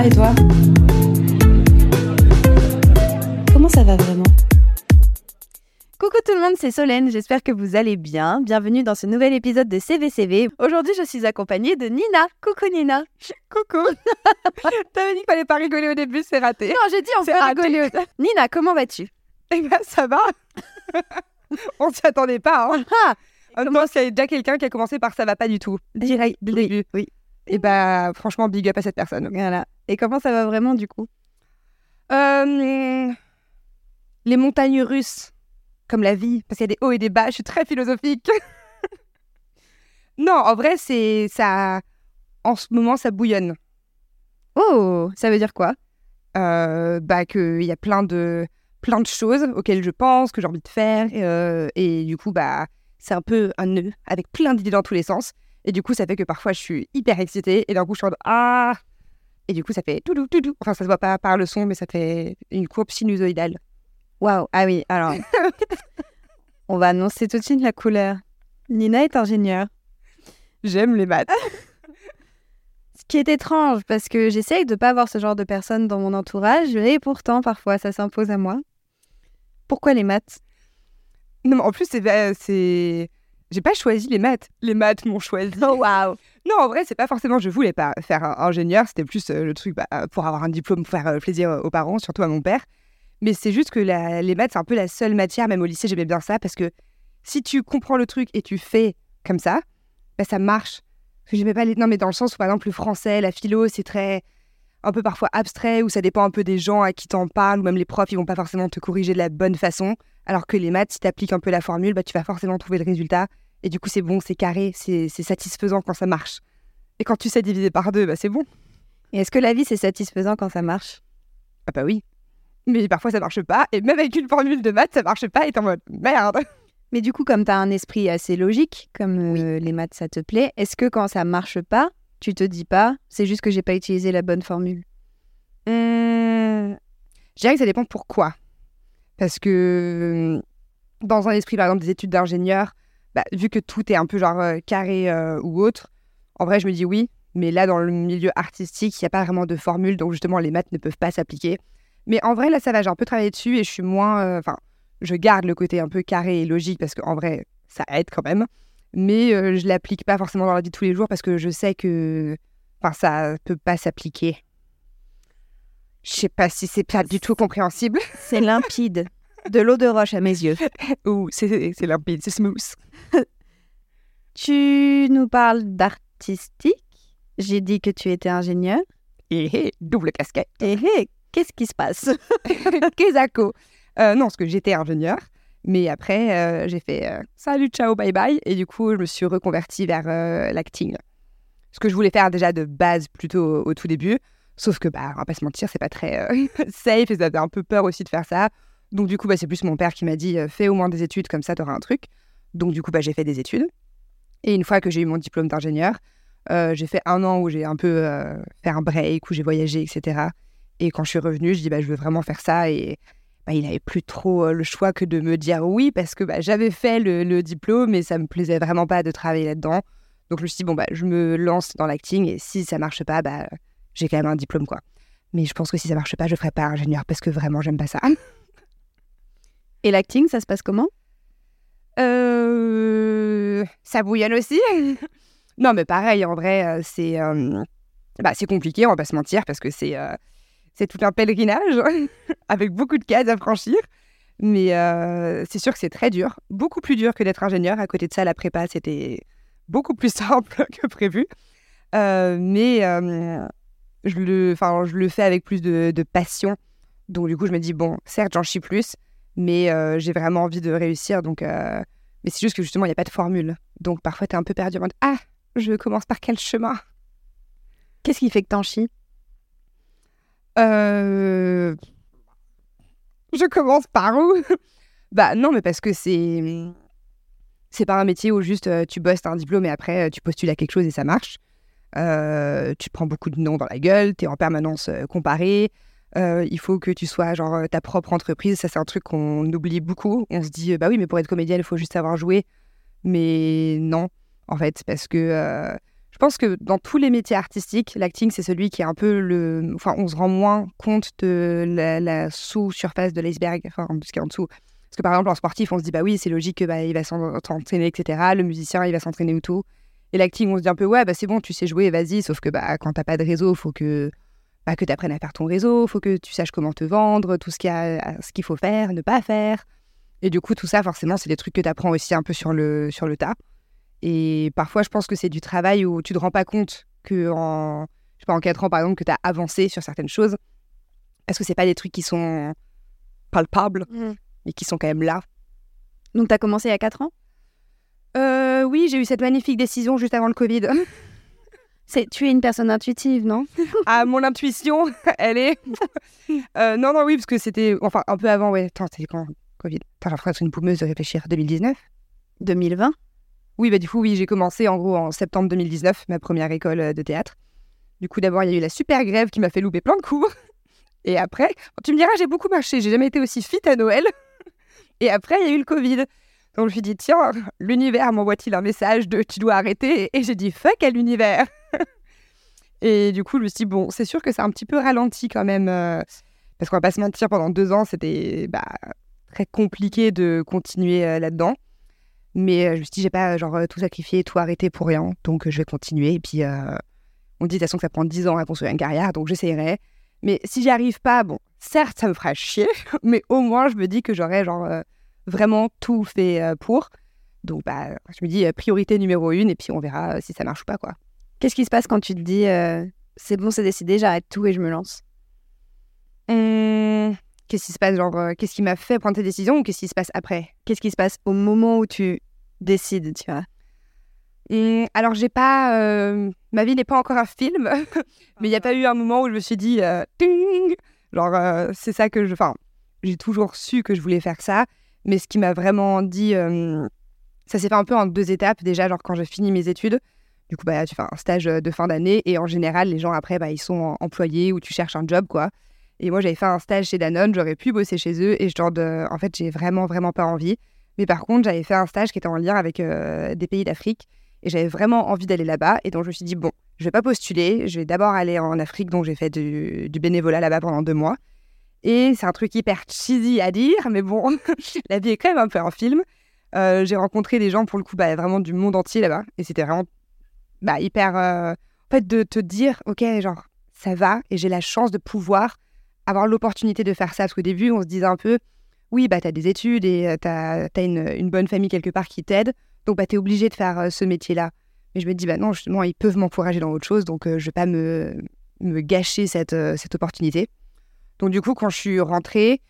va et toi Comment ça va vraiment Coucou tout le monde, c'est Solène, j'espère que vous allez bien. Bienvenue dans ce nouvel épisode de CVCV. Aujourd'hui, je suis accompagnée de Nina. Coucou Nina. Coucou. T'avais dit qu'il fallait pas rigoler au début, c'est raté. Non, j'ai dit on peut rigoler. au- Nina, comment vas-tu Eh ben, ça va. On s'y attendait pas. Hein. Ah, En même temps, s'il y a déjà quelqu'un qui a commencé par ça va pas du tout. le Oui, début. oui. Et bah, franchement, big up à cette personne. Voilà. Et comment ça va vraiment du coup? Euh, les montagnes russes, comme la vie, parce qu'il y a des hauts et des bas. Je suis très philosophique. non, en vrai, c'est ça. En ce moment, ça bouillonne. Oh, ça veut dire quoi? Euh, bah, qu'il y a plein de, plein de choses auxquelles je pense, que j'ai envie de faire. euh, et du coup, bah, c'est un peu un nœud avec plein d'idées dans tous les sens. Et du coup, ça fait que parfois, je suis hyper excitée. Et d'un coup, je suis en Ah Et du coup, ça fait tout doux, tout doux. Enfin, ça se voit pas par le son, mais ça fait une courbe sinusoïdale. Waouh. Ah oui, alors. on va annoncer tout de suite la couleur. Nina est ingénieure. J'aime les maths. Ce qui est étrange parce que j'essaye de pas avoir ce genre de personnes dans mon entourage et pourtant parfois ça s'impose à moi. Pourquoi les maths? Non, mais en plus, c'est. J'ai pas choisi les maths. Les maths m'ont choisi. Oh waouh Non, en vrai, c'est pas forcément. Je voulais pas faire un ingénieur. C'était plus euh, le truc bah, euh, pour avoir un diplôme, pour faire euh, plaisir aux parents, surtout à mon père. Mais c'est juste que la- les maths, c'est un peu la seule matière, même au lycée, j'aimais bien ça, parce que si tu comprends le truc et tu fais comme ça, bah, ça marche. Parce que j'aimais pas les. Non, mais dans le sens où, par exemple, le français, la philo, c'est très. un peu parfois abstrait, où ça dépend un peu des gens à qui t'en parles, ou même les profs, ils vont pas forcément te corriger de la bonne façon. Alors que les maths, si t'appliques un peu la formule, bah, tu vas forcément trouver le résultat. Et du coup, c'est bon, c'est carré, c'est satisfaisant quand ça marche. Et quand tu sais diviser par deux, bah, c'est bon. Et est-ce que la vie c'est satisfaisant quand ça marche? Ah bah oui. Mais parfois, ça marche pas. Et même avec une formule de maths, ça marche pas. Et t'es en mode merde. Mais du coup, comme tu as un esprit assez logique, comme euh, les maths ça te plaît, est-ce que quand ça marche pas, tu te dis pas, c'est juste que j'ai pas utilisé la bonne formule Hum, Je dirais que ça dépend pourquoi. Parce que hum, dans un esprit, par exemple, des études d'ingénieur, bah, vu que tout est un peu genre euh, carré euh, ou autre, en vrai, je me dis oui. Mais là, dans le milieu artistique, il n'y a pas vraiment de formule. Donc, justement, les maths ne peuvent pas s'appliquer. Mais en vrai, là, ça va. J'ai un peu travaillé dessus et je suis moins. euh, Enfin, je garde le côté un peu carré et logique parce qu'en vrai, ça aide quand même. Mais je l'applique pas forcément dans la vie de tous les jours parce que je sais que. Ça peut pas s'appliquer. Je sais pas si c'est pas du tout compréhensible. C'est limpide. De l'eau de roche à mes yeux. Ou c'est c'est limpide, c'est smooth. Tu nous parles d'artistique. J'ai dit que tu étais ingénieur. Et hé, double casquette. Et hé, qu'est-ce qui se passe? Kezako. Euh, non, parce que j'étais ingénieur. Mais après, euh, j'ai fait euh, salut, ciao, bye bye. Et du coup, je me suis reconvertie vers euh, l'acting. Ce que je voulais faire déjà de base plutôt au, au tout début. Sauf que, bah, on va pas se mentir, c'est pas très euh, safe et ça fait un peu peur aussi de faire ça. Donc, du coup, bah, c'est plus mon père qui m'a dit euh, fais au moins des études, comme ça, t'auras un truc. Donc, du coup, bah, j'ai fait des études. Et une fois que j'ai eu mon diplôme d'ingénieur, euh, j'ai fait un an où j'ai un peu fait un break, où j'ai voyagé, etc. Et quand je suis revenue, je dis bah, je veux vraiment faire ça. Et bah, il n'avait plus trop le choix que de me dire oui, parce que bah, j'avais fait le, le diplôme et ça me plaisait vraiment pas de travailler là-dedans. Donc je me suis dit, bon, bah, je me lance dans l'acting et si ça marche pas, bah, j'ai quand même un diplôme. quoi. Mais je pense que si ça marche pas, je ferai pas ingénieur parce que vraiment, j'aime pas ça. Et l'acting, ça se passe comment? Euh, ça bouillonne aussi. non, mais pareil, en vrai, euh, c'est euh, bah, c'est compliqué, on va pas se mentir, parce que c'est euh, c'est tout un pèlerinage avec beaucoup de cases à franchir. Mais c'est sûr que c'est très dur, beaucoup plus dur que d'être ingénieur. À côté de ça, la prépa, c'était beaucoup plus simple que prévu. Mais je, le, je le fais avec plus de, passion. Donc, du coup, je me dis, bon, certes, j'en chie plus, mais euh, j'ai vraiment envie de réussir. Donc, euh, mais c'est juste que justement, il n'y a pas de formule. Donc, parfois, tu es un peu perdu en mode, ah, je commence par quel chemin? Qu'est-ce qui fait que t'en chies? Euh, Je commence par où? Bah non, mais parce que c'est c'est pas un métier où juste euh, tu bosses, un diplôme et après tu postules à quelque chose et ça marche. Euh, tu prends beaucoup de noms dans la gueule, t'es en permanence euh, comparé. Euh, il faut que tu sois genre ta propre entreprise. Ça, c'est un truc qu'on oublie beaucoup. On se dit, bah oui, mais pour être comédienne, il faut juste savoir jouer. Mais non, en fait, parce que je pense que dans tous les métiers artistiques, l'acting, c'est celui qui est un peu le. Enfin, on se rend moins compte de la, sous-surface de l'iceberg, enfin, ce qui est en dessous. Parce que par exemple, en sportif, on se dit, bah oui, c'est logique que bah, va s'en- s'entraîner, etc. Le musicien, il va s'entraîner ou tout. Et l'acting, on se dit un peu, ouais, bah c'est bon, tu sais jouer, vas-y. Sauf que bah, quand t'as pas de réseau, faut que, bah, que tu apprennes à faire ton réseau, faut que tu saches comment te vendre, tout ce qu'il y a- ce qu'il faut faire, ne pas faire. Et du coup, tout ça, forcément, c'est des trucs que tu apprends aussi un peu sur le, sur le tas. Et parfois, je pense que c'est du travail où tu te rends pas compte que en, je sais pas, en 4 ans, par exemple, que tu as avancé sur certaines choses. Parce que c'est pas des trucs qui sont palpables, mais qui sont quand même là. Donc, tu as commencé a 4 ans? Euh, oui, j'ai eu cette magnifique décision juste avant le Covid. C'est Tu es une personne intuitive, non? Ah, mon intuition, elle est. Euh, non, non, oui, parce que c'était. Enfin, un peu avant, ouais. Attends, c'était quand Covid? Attends, l'impression d'être une boumeuse de réfléchir. 2019 2020 Oui, bah du coup, oui, j'ai commencé en gros en septembre 2019, ma première école euh, de théâtre. Du coup, d'abord, il y a eu la super grève qui m'a fait louper plein de cours. Et après, tu me diras, j'ai beaucoup marché, j'ai jamais été aussi fit à Noël. Et après, il y a eu le Covid. Je me suis dit, tiens, l'univers m'envoie-t-il un message de tu dois arrêter? Et j'ai dit, fuck à l'univers. Et du coup, je me suis dit, bon, c'est sûr que c'est un petit peu ralenti quand même. euh, parce qu'on va pas se mentir, pendant deux ans, c'était bah, très compliqué de continuer euh, là-dedans. Mais euh, je me suis dit, j'ai pas genre tout sacrifié, tout arrêté pour rien. Donc je vais continuer. Et puis, on dit de toute façon que ça prend 10 ans à construire une carrière, donc j'essayerai. Mais si j'y arrive pas, bon, certes, ça me fera chier, mais au moins, je me dis que j'aurais genre vraiment tout fait euh, pour. Donc, bah, je me dis euh, priorité numéro une, et puis on verra euh, si ça marche ou pas, quoi. Qu'est-ce qui se passe quand tu te dis euh, c'est bon, c'est décidé, j'arrête tout et je me lance? Hum, qu'est-ce qui se passe, genre, euh, qu'est-ce qui m'a fait prendre cette décision ou qu'est-ce qui se passe après? Qu'est-ce qui se passe au moment où tu décides, tu vois? Hum, alors, j'ai pas. euh, ma vie n'est pas encore un film, mais il n'y a pas eu un moment où je me suis dit. Ting genre, c'est ça que je. Enfin, j'ai toujours su que je voulais faire ça, mais ce qui m'a vraiment dit. euh, ça s'est fait un peu en deux étapes. Déjà, genre, quand j'ai fini mes études, du coup, bah, tu fais un stage euh, de fin d'année et en général, les gens après, bah, ils sont employés ou tu cherches un job, quoi. Et moi, j'avais fait un stage chez Danone, j'aurais pu bosser chez eux et genre, de... en fait, j'ai vraiment, vraiment pas envie. Mais par contre, j'avais fait un stage qui était en lien avec euh, des pays d'Afrique et j'avais vraiment envie d'aller là-bas. Et donc, je me suis dit, bon, je vais pas postuler, je vais d'abord aller en Afrique, donc j'ai fait du, du bénévolat là-bas pendant deux mois. Et c'est un truc hyper cheesy à dire, mais bon, la vie est quand même un peu un film. Euh, j'ai rencontré des gens, pour le coup, bah, vraiment du monde entier là-bas. Et c'était vraiment bah, hyper. euh, En fait, de te dire, OK, genre, ça va, et j'ai la chance de pouvoir avoir l'opportunité de faire ça. Parce qu'au début, on se disait un peu, oui, bah, t'as des études et euh, t'as as une, bonne famille quelque part qui t'aide. Donc, bah, t'es obligé de faire ce métier-là. Mais je me dis, bah non, justement, ils peuvent m'encourager dans autre chose. Donc, je vais pas me, gâcher cette opportunité. Donc, du coup, quand je suis rentrée,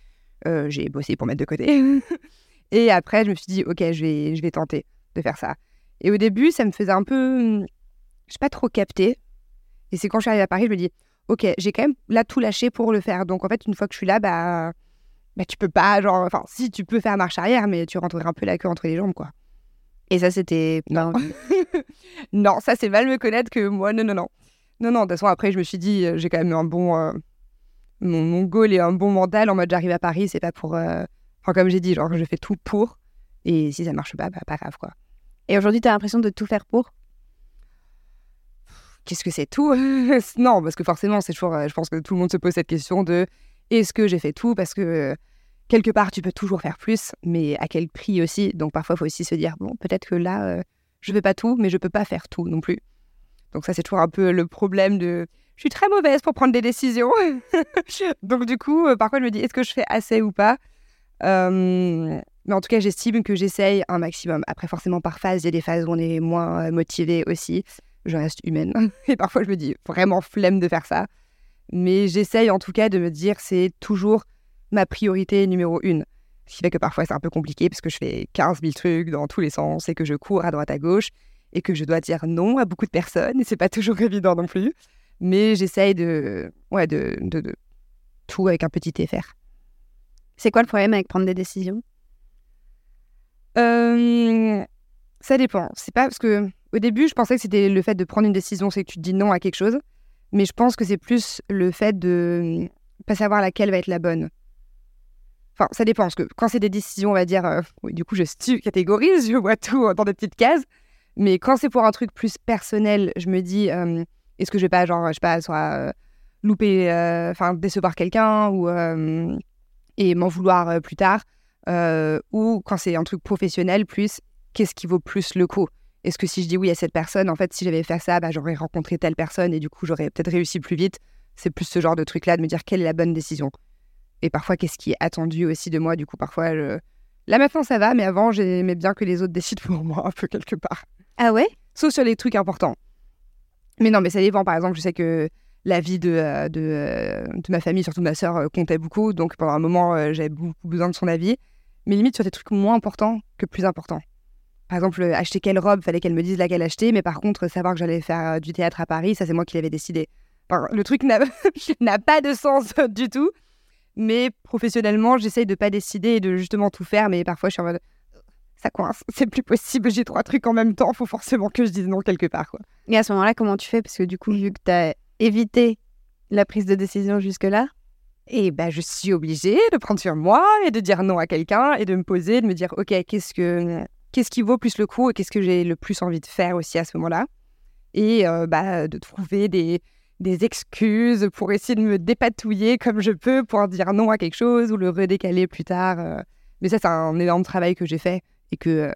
euh, j'ai bossé pour mettre de côté. et après, je me suis dit, OK, je vais, je vais tenter de faire ça. Et au début, ça me faisait un peu. Je sais pas trop capté. Et c'est quand je suis arrivée à Paris, je me dis, OK, j'ai quand même là tout lâché pour le faire. Donc, en fait, une fois que je suis là, bah, bah tu peux pas, genre, enfin, si tu peux faire marche arrière, mais tu rentrerais un peu la queue entre les jambes, quoi. Et ça, c'était. Non. non, ça, c'est mal me connaître que moi, non, non, non. Non, non, de toute façon, après, je me suis dit, euh, j'ai quand même un bon. euh, mon, goal et un bon mental en mode j'arrive à Paris, c'est pas pour. euh, Enfin, comme j'ai dit, genre, je fais tout pour. Et si ça marche pas, bah, pas grave, quoi. Et aujourd'hui, tu as l'impression de tout faire pour? Qu'est-ce que c'est tout? Non, parce que forcément, c'est toujours. euh, Je pense que tout le monde se pose cette question de est-ce que j'ai fait tout? Parce que euh, quelque part, tu peux toujours faire plus, mais à quel prix aussi? Donc parfois, il faut aussi se dire bon, peut-être que là, je fais pas tout, mais je peux pas faire tout non plus. Donc ça, c'est toujours un peu le problème de. Je suis très mauvaise pour prendre des décisions. Donc du coup, euh, parfois, je me dis est-ce que je fais assez ou pas? Euh, Mais en tout cas, j'estime que j'essaye un maximum. Après, forcément, par phase, il y a des phases où on est moins euh, motivé aussi. Je reste humaine. Et parfois, je me dis vraiment flemme de faire ça. Mais j'essaye en tout cas de me dire c'est toujours ma priorité numéro une. Ce qui fait que parfois c'est un peu compliqué parce que je fais 15 000 trucs dans tous les sens et que je cours à droite à gauche et que je dois dire non à beaucoup de personnes et c'est pas toujours évident non plus. Mais j'essaye de, ouais, de, de, de tout avec un petit effort. C'est quoi le problème avec prendre des décisions? Euh, ça dépend. C'est pas parce que au début, je pensais que c'était le fait de prendre une décision, c'est que tu te dis non à quelque chose. Mais je pense que c'est plus le fait de pas savoir laquelle va être la bonne. Enfin, ça dépend. Parce que quand c'est des décisions, on va dire, euh, oui, du coup, je stu- catégorise, je vois tout dans des petites cases. Mais quand c'est pour un truc plus personnel, je me dis, euh, est-ce que je vais pas, genre, je sais pas, soit euh, louper, euh, enfin, décevoir quelqu'un ou euh, et m'en vouloir plus tard. Ou quand c'est un truc professionnel, plus, qu'est-ce qui vaut plus le coup? Est-ce que si je dis oui à cette personne, en fait, si j'avais fait ça, bah, j'aurais rencontré telle personne et du coup, j'aurais peut-être réussi plus vite? C'est plus ce genre de truc-là, de me dire quelle est la bonne décision. Et parfois, qu'est-ce qui est attendu aussi de moi? Du coup, parfois, je... là maintenant, ça va, mais avant, j'aimais bien que les autres décident pour moi, un peu quelque part. Ah ouais? Sauf sur les trucs importants. Mais non, mais ça dépend. Par exemple, je sais que la vie de, euh, de, euh, de ma famille, surtout de ma sœur, euh, comptait beaucoup. Donc pendant un moment, j'avais beaucoup besoin de son avis. Mais limite sur des trucs moins importants que plus importants. Par exemple, acheter quelle robe, fallait qu'elle me dise laquelle acheter. Mais par contre, savoir que j'allais faire du théâtre à Paris, ça, c'est moi qui l'avais décidé. Le truc n'a n'a pas de sens du tout. Mais professionnellement, j'essaye de pas décider et de justement tout faire. Mais parfois, je suis en mode ça coince, c'est plus possible, j'ai trois trucs en même temps, faut forcément que je dise non quelque part. Quoi. Et à ce moment-là, comment tu fais? Parce que du coup, vu que tu as évité la prise de décision jusque-là, Et bah, je suis obligée de prendre sur moi et de dire non à quelqu'un et de me poser, de me dire ok, qu'est-ce que qu'est-ce qui vaut plus le coup et qu'est-ce que j'ai le plus envie de faire aussi à ce moment-là? Et euh, bah, de trouver des, des excuses pour essayer de me dépatouiller comme je peux pour dire non à quelque chose ou le redécaler plus tard. euh. Mais ça, c'est un énorme travail que j'ai fait et que, euh,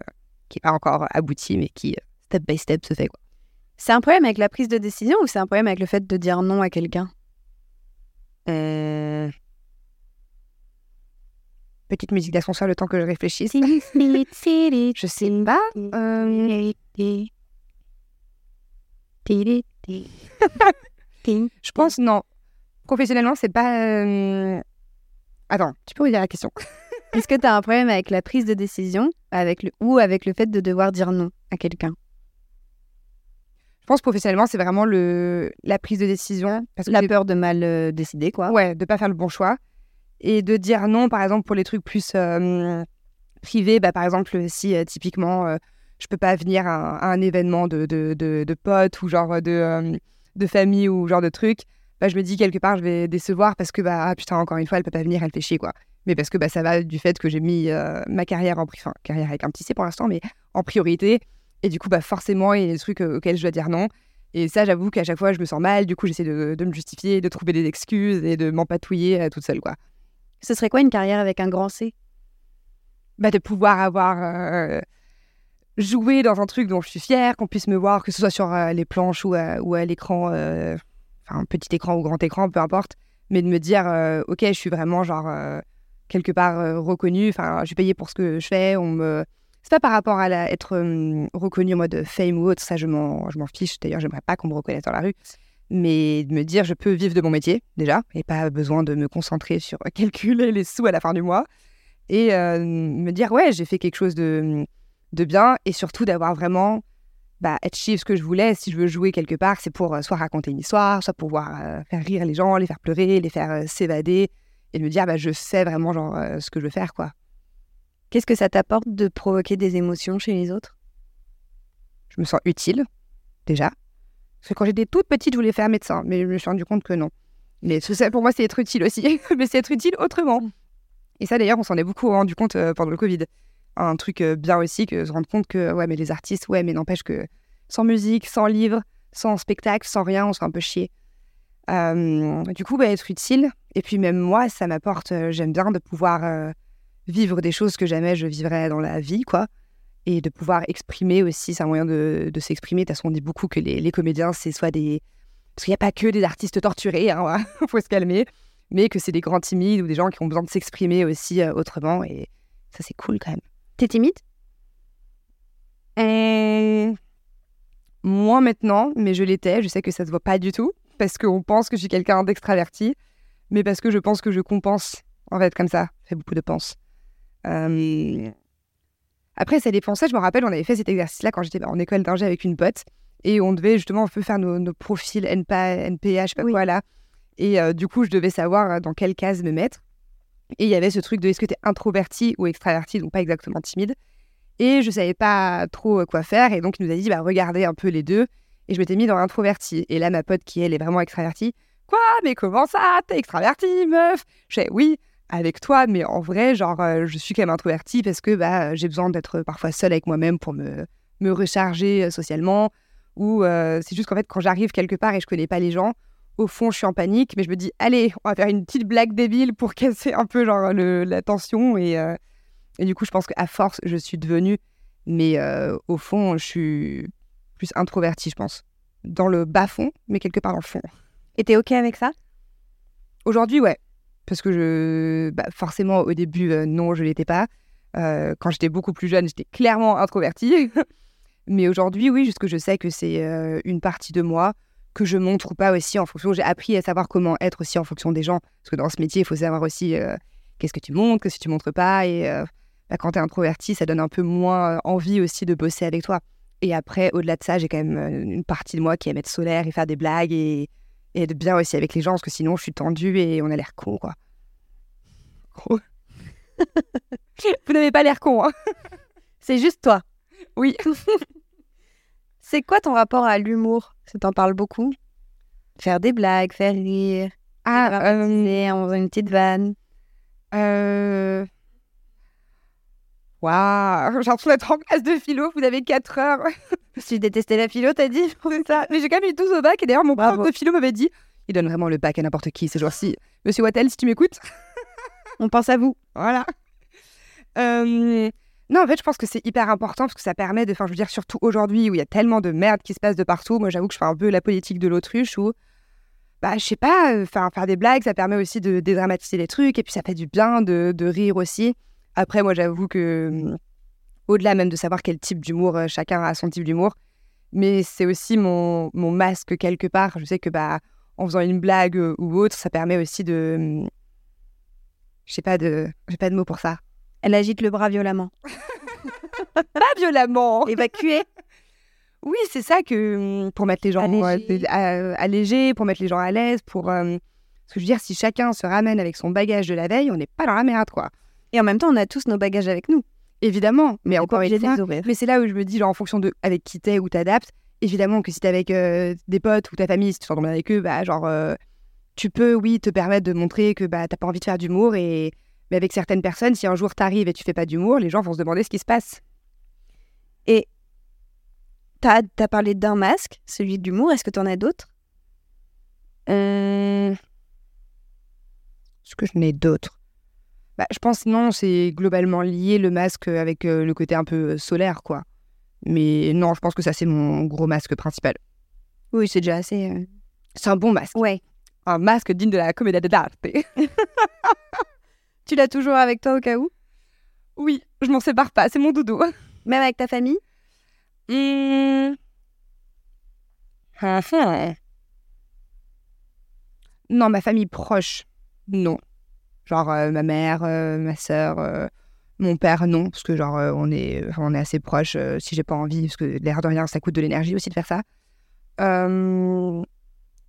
qui n'est pas encore abouti, mais qui, euh, step by step, se fait. Quoi. c'est un problème avec la prise de décision ou c'est un problème avec le fait de dire non à quelqu'un? Euh, Petite musique d'ascenseur, le temps que je réfléchisse. Je sais pas. euh, je pense, non. Professionnellement, c'est pas. euh, Attends, tu peux redire la question Est-ce que tu as un problème avec la prise de décision avec le... ou avec le fait de devoir dire non à quelqu'un? Je pense professionnellement, c'est vraiment le... la prise de décision. Parce que La peur de mal euh, décider, quoi. Ouais, de pas faire le bon choix. Et de dire non, par exemple, pour les trucs plus euh, privés. Bah, par exemple, si euh, typiquement, je peux pas venir à un, à un événement de, de, de, de potes ou genre de, de famille ou genre de trucs, bah, je me dis quelque part, je vais décevoir parce que, bah, ah, putain, encore une fois, elle peut pas venir, elle fait chier, quoi. Mais parce que bah, ça va du fait que j'ai mis euh, ma carrière en enfin, carrière avec un petit C pour l'instant, mais en priorité. Et du coup, bah, forcément, il y a des trucs euh, auxquels je dois dire non. Et ça, j'avoue qu'à chaque fois, je me sens mal. Du coup, j'essaie de, de me justifier, de trouver des excuses et de m'empatouiller euh, toute seule, quoi. Ce serait quoi une carrière avec un grand C? Bah, de pouvoir avoir euh, joué dans un truc dont je suis fière, qu'on puisse me voir, que ce soit sur les planches ou à, ou à l'écran, enfin, petit écran ou grand écran, peu importe. Mais de me dire, ok, je suis vraiment genre quelque part euh, reconnue. Enfin, je suis payée pour ce que je fais. On me... C'est pas par rapport à être euh, reconnue en mode fame ou autre. Ça, je m'en, je m'en fiche. D'ailleurs, j'aimerais pas qu'on me reconnaisse dans la rue. Mais de me dire, je peux vivre de mon métier déjà, et pas besoin de me concentrer sur calculer les sous à la fin du mois. Et euh, me dire, ouais, j'ai fait quelque chose de, de bien, et surtout d'avoir vraiment bah, achieve ce que je voulais. Si je veux jouer quelque part, c'est pour euh, soit raconter une histoire, soit pouvoir faire rire les gens, les faire pleurer, les faire s'évader, et de me dire, bah, je sais vraiment genre, euh, ce que je veux faire, quoi. Qu'est-ce que ça t'apporte de provoquer des émotions chez les autres? Je me sens utile, déjà. Parce que quand j'étais toute petite, je voulais faire médecin, mais je me suis rendu compte que non. Mais ça, pour moi, c'est être utile aussi. mais c'est être utile autrement. Et ça, d'ailleurs, on s'en est beaucoup rendu compte euh, pendant le Covid. Un truc euh, bien aussi, que se rendre compte que, ouais, mais les artistes, ouais, mais n'empêche que sans musique, sans livre, sans spectacle, sans rien, on se fait un peu chier. Euh, du coup, bah, être utile. Et puis même moi, ça m'apporte, euh, j'aime bien de pouvoir euh, vivre des choses que jamais je vivrais dans la vie, quoi et de pouvoir exprimer aussi, c'est un moyen de, de s'exprimer. De toute façon, on dit beaucoup que les, les comédiens, c'est soit des... Parce qu'il n'y a pas que des artistes torturés, hein, faut se calmer, mais que c'est des grands timides ou des gens qui ont besoin de s'exprimer aussi autrement, et ça, c'est cool quand même. T'es timide? Moins maintenant, mais je l'étais, je sais que ça se voit pas du tout, parce qu'on pense que je suis quelqu'un d'extraverti, mais parce que je pense que je compense, en fait, comme ça. Je fais beaucoup de pense. Euh, Après, ça dépend. Ça, je me rappelle, on avait fait cet exercice-là quand j'étais en école d'ingé avec une pote. Et on devait justement un peu faire nos, nos profils NPA, NPA, je sais pas Oui. quoi là. Et euh, du coup, je devais savoir euh, dans quelle case me mettre. Et il y avait ce truc de est-ce que tu es introverti ou extraverti, donc pas exactement timide. Et je savais pas trop euh, quoi faire. Et donc, il nous a dit, bah, regardez un peu les deux. Et je m'étais mis dans l'introverti. Et là, ma pote, qui elle est vraiment extravertie, quoi, mais comment ça? T'es extraverti, meuf Je fais, oui, avec toi, mais en vrai, genre, euh, je suis quand même introvertie parce que bah, j'ai besoin d'être parfois seule avec moi-même pour me me recharger euh, socialement. Ou euh, c'est juste qu'en fait, quand j'arrive quelque part et je connais pas les gens, au fond, je suis en panique, mais je me dis, allez, on va faire une petite blague débile pour casser un peu genre la tension. Et, euh, du coup, je pense qu'à force, je suis devenue. Mais euh, au fond, je suis plus introvertie, je pense. Dans le bas fond, mais quelque part dans le fond. Et t'es OK avec ça? Aujourd'hui, ouais. Parce que je. bah, forcément, au début, euh, non, je l'étais pas. Euh, quand j'étais beaucoup plus jeune, j'étais clairement introvertie. Mais aujourd'hui, oui, juste que je sais que c'est euh, une partie de moi que je montre ou pas aussi en fonction. J'ai appris à savoir comment être aussi en fonction des gens. Parce que dans ce métier, il faut savoir aussi qu'est-ce que tu montres, qu'est-ce que tu montres pas. Et bah, quand tu es introverti, ça donne un peu moins envie aussi de bosser avec toi. Et après, au-delà de ça, j'ai quand même euh, une partie de moi qui aime être solaire et faire des blagues et, et être bien aussi avec les gens. Parce que sinon, je suis tendue et on a l'air con, quoi. Vous n'avez pas l'air con, hein C'est juste toi. Oui. C'est quoi ton rapport à l'humour? Ça t'en parle beaucoup? Faire des blagues, faire rire, Ah, euh, en faisant une petite vanne. euh... Waouh, j'ai l'impression d'être en classe de philo, vous avez 4 heures. Tu détestais la philo, t'as dit ça. Mais j'ai quand même eu 12 au bac et d'ailleurs, mon Bravo. prof de philo m'avait dit il donne vraiment le bac à n'importe qui ces jours-ci. Monsieur Wattel, si tu m'écoutes. On pense à vous. Voilà. Euh, Non, en fait, je pense que c'est hyper important parce que ça permet de. Enfin, je veux dire, surtout aujourd'hui où il y a tellement de merde qui se passe de partout. Moi, j'avoue que je fais un peu la politique de l'autruche où. Bah, je sais pas, euh, faire, faire des blagues, ça permet aussi de dédramatiser les trucs et puis ça fait du bien de, de rire aussi. Après, moi, j'avoue que. hum, Au-delà même de savoir quel type d'humour, euh, chacun a son type d'humour. Mais c'est aussi mon, mon masque quelque part. Je sais que, bah, en faisant une blague euh, ou autre, ça permet aussi de. hum, Je sais pas de. J'ai pas de mots pour ça. Elle agite le bras violemment. Pas violemment. Évacuée Oui, c'est ça que hum, pour mettre les gens Allégé. euh, à- allégés, pour mettre les gens à l'aise, pour. euh, Parce que je veux dire, si chacun se ramène avec son bagage de la veille, on n'est pas dans la merde, quoi. Et en même temps, on a tous nos bagages avec nous. Évidemment, mais encore une de fois, mais c'est là où je me dis, genre, en fonction de avec qui t'es ou t'adaptes, évidemment que si t'es avec euh, des potes ou ta famille, si tu t'entends bien avec eux, bah, genre, euh, tu peux, oui, te permettre de montrer que bah, t'as pas envie de faire d'humour. Et... Mais avec certaines personnes, si un jour t'arrives et tu fais pas d'humour, les gens vont se demander ce qui se passe. T'as as parlé d'un masque, celui d'humour. Est-ce que t'en as d'autres? Hum, Est-ce que je n'ai d'autres? Bah, Je pense non, c'est globalement lié le masque avec euh, le côté un peu euh, solaire, quoi. Mais non, je pense que ça, c'est mon gros masque principal. Oui, c'est déjà assez. euh. C'est un bon masque. Ouais. Un masque digne de la commedia dell'arte. Tu l'as toujours avec toi au cas où? Oui, je m'en sépare pas, c'est mon dodo. Même avec ta famille? Hum. Ah, ah. Non, ma famille proche, non. Genre euh, ma mère, euh, ma sœur, euh, mon père, non. Parce que genre on, est, on est assez proches si j'ai pas envie, parce que l'air de rien, ça coûte de l'énergie aussi de faire ça.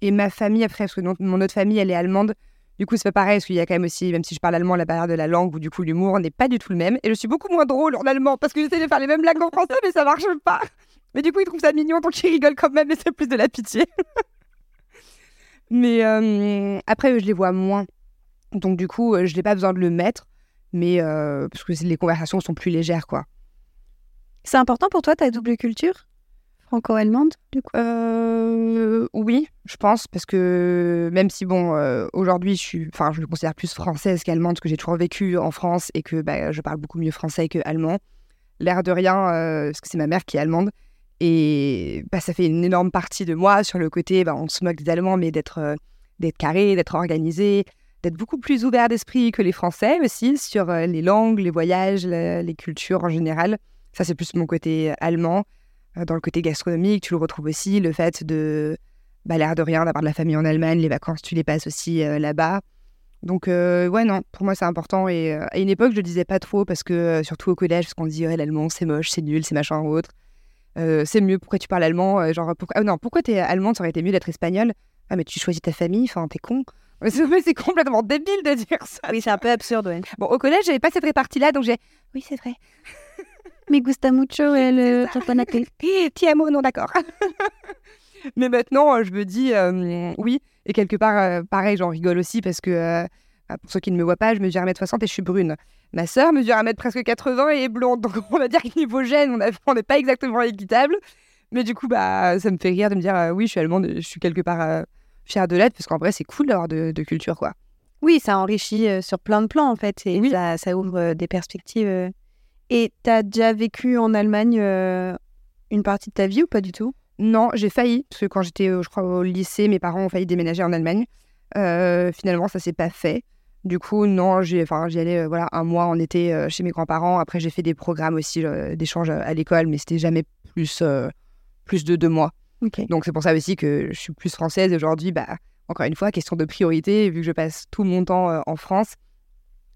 Et ma famille après, parce que non- mon autre famille, elle est allemande. Du coup, c'est pas pareil, parce qu'il y a quand même aussi, même si je parle allemand, la barrière de la langue, où du coup l'humour n'est pas du tout le même. Et je suis beaucoup moins drôle en allemand, parce que j'essaie de faire les mêmes blagues en français, mais ça marche pas. Mais du coup, ils trouvent ça mignon, donc ils rigolent quand même, mais c'est plus de la pitié. mais après, je les vois moins. Donc du coup, euh, je n'ai pas besoin de le mettre, mais euh, parce que les conversations sont plus légères, quoi. C'est important pour toi ta double culture Franco-allemande, du coup? Euh, oui, je pense, parce que même si, bon, euh, aujourd'hui, je suis, enfin, je me considère plus française qu'allemande, parce que j'ai toujours vécu en France et que bah, je parle beaucoup mieux français que allemand. L'air de rien, parce que c'est ma mère qui est allemande. Et bah, ça fait une énorme partie de moi sur le côté, bah, on se moque des Allemands, mais d'être d'être carré, d'être organisé, d'être beaucoup plus ouvert d'esprit que les Français aussi sur euh, les langues, les voyages, les cultures en général. Ça, c'est plus mon côté allemand. Euh, Dans le côté gastronomique, tu le retrouves aussi, le fait de, bah, l'air de rien, d'avoir de la famille en Allemagne, les vacances, tu les passes aussi euh, là-bas. Donc, euh, ouais, non, pour moi, c'est important. Et euh, à une époque, je le disais pas trop parce que, euh, surtout au collège, parce qu'on dit, ouais, l'allemand, c'est moche, c'est nul, c'est machin ou autre. Euh, c'est mieux, pourquoi tu parles allemand Euh, Genre, pourquoi... ah, non, pourquoi t'es allemande, ça aurait été mieux d'être espagnol Ah, mais tu choisis ta famille, enfin, t'es con. Mais c'est mais complètement débile de dire ça. Oui, c'est un peu absurde, ouais. Bon, au collège, j'avais pas cette répartie-là, donc j'ai. Oui, c'est vrai. Me gusta mucho el chocolate. Eh, Ti amo, non, d'accord. Mais maintenant, euh, je me dis euh, oui. Et quelque part, euh, pareil, j'en rigole aussi parce que euh, Ah, Pour ceux qui ne me voient pas, je mesure 1m60 et je suis brune. Ma sœur mesure 1m presque 80 et est blonde. Donc on va dire que niveau gène, on n'est pas exactement équitable. Mais du coup, bah, ça me fait rire de me dire euh, oui, je suis allemande, je suis quelque part euh, fière de l'être parce qu'en vrai, c'est cool d'avoir de, de culture, quoi. Oui, ça enrichit euh, sur plein de plans en fait et Oui. ça, ça ouvre euh, des perspectives. euh. Et t'as déjà vécu en Allemagne euh, une partie de ta vie ou pas du tout? Non, j'ai failli, parce que quand j'étais, je crois, au lycée, mes parents ont failli déménager en Allemagne. Finalement, ça s'est pas fait. Du coup, non, j'y allais, voilà, un mois en été chez mes grands-parents. Après, j'ai fait des programmes aussi d'échange à l'école, mais c'était jamais plus, plus de deux mois. Donc, c'est pour ça aussi que je suis plus française. Aujourd'hui, bah, encore une fois, question de priorité, vu que je passe tout mon temps euh, en France.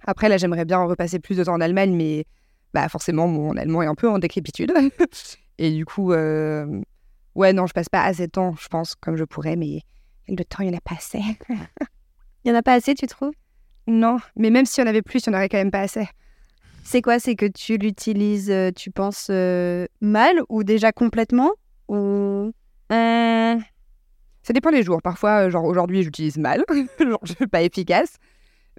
Après, là, j'aimerais bien repasser plus de temps en Allemagne, mais bah, forcément, mon allemand est un peu en décrépitude. et du coup, euh, ouais, non, je passe pas assez de temps, je pense, comme je pourrais, mais le temps, il n'y en a pas assez. Il y en a pas assez, tu trouves? Non, mais même si on avait plus, il n'y en aurait quand même pas assez. C'est quoi? C'est que tu l'utilises, euh, tu penses euh, mal ou déjà complètement? Ou... Hum, Ça dépend des jours. Parfois, euh, genre aujourd'hui, j'utilise mal, genre je suis pas efficace.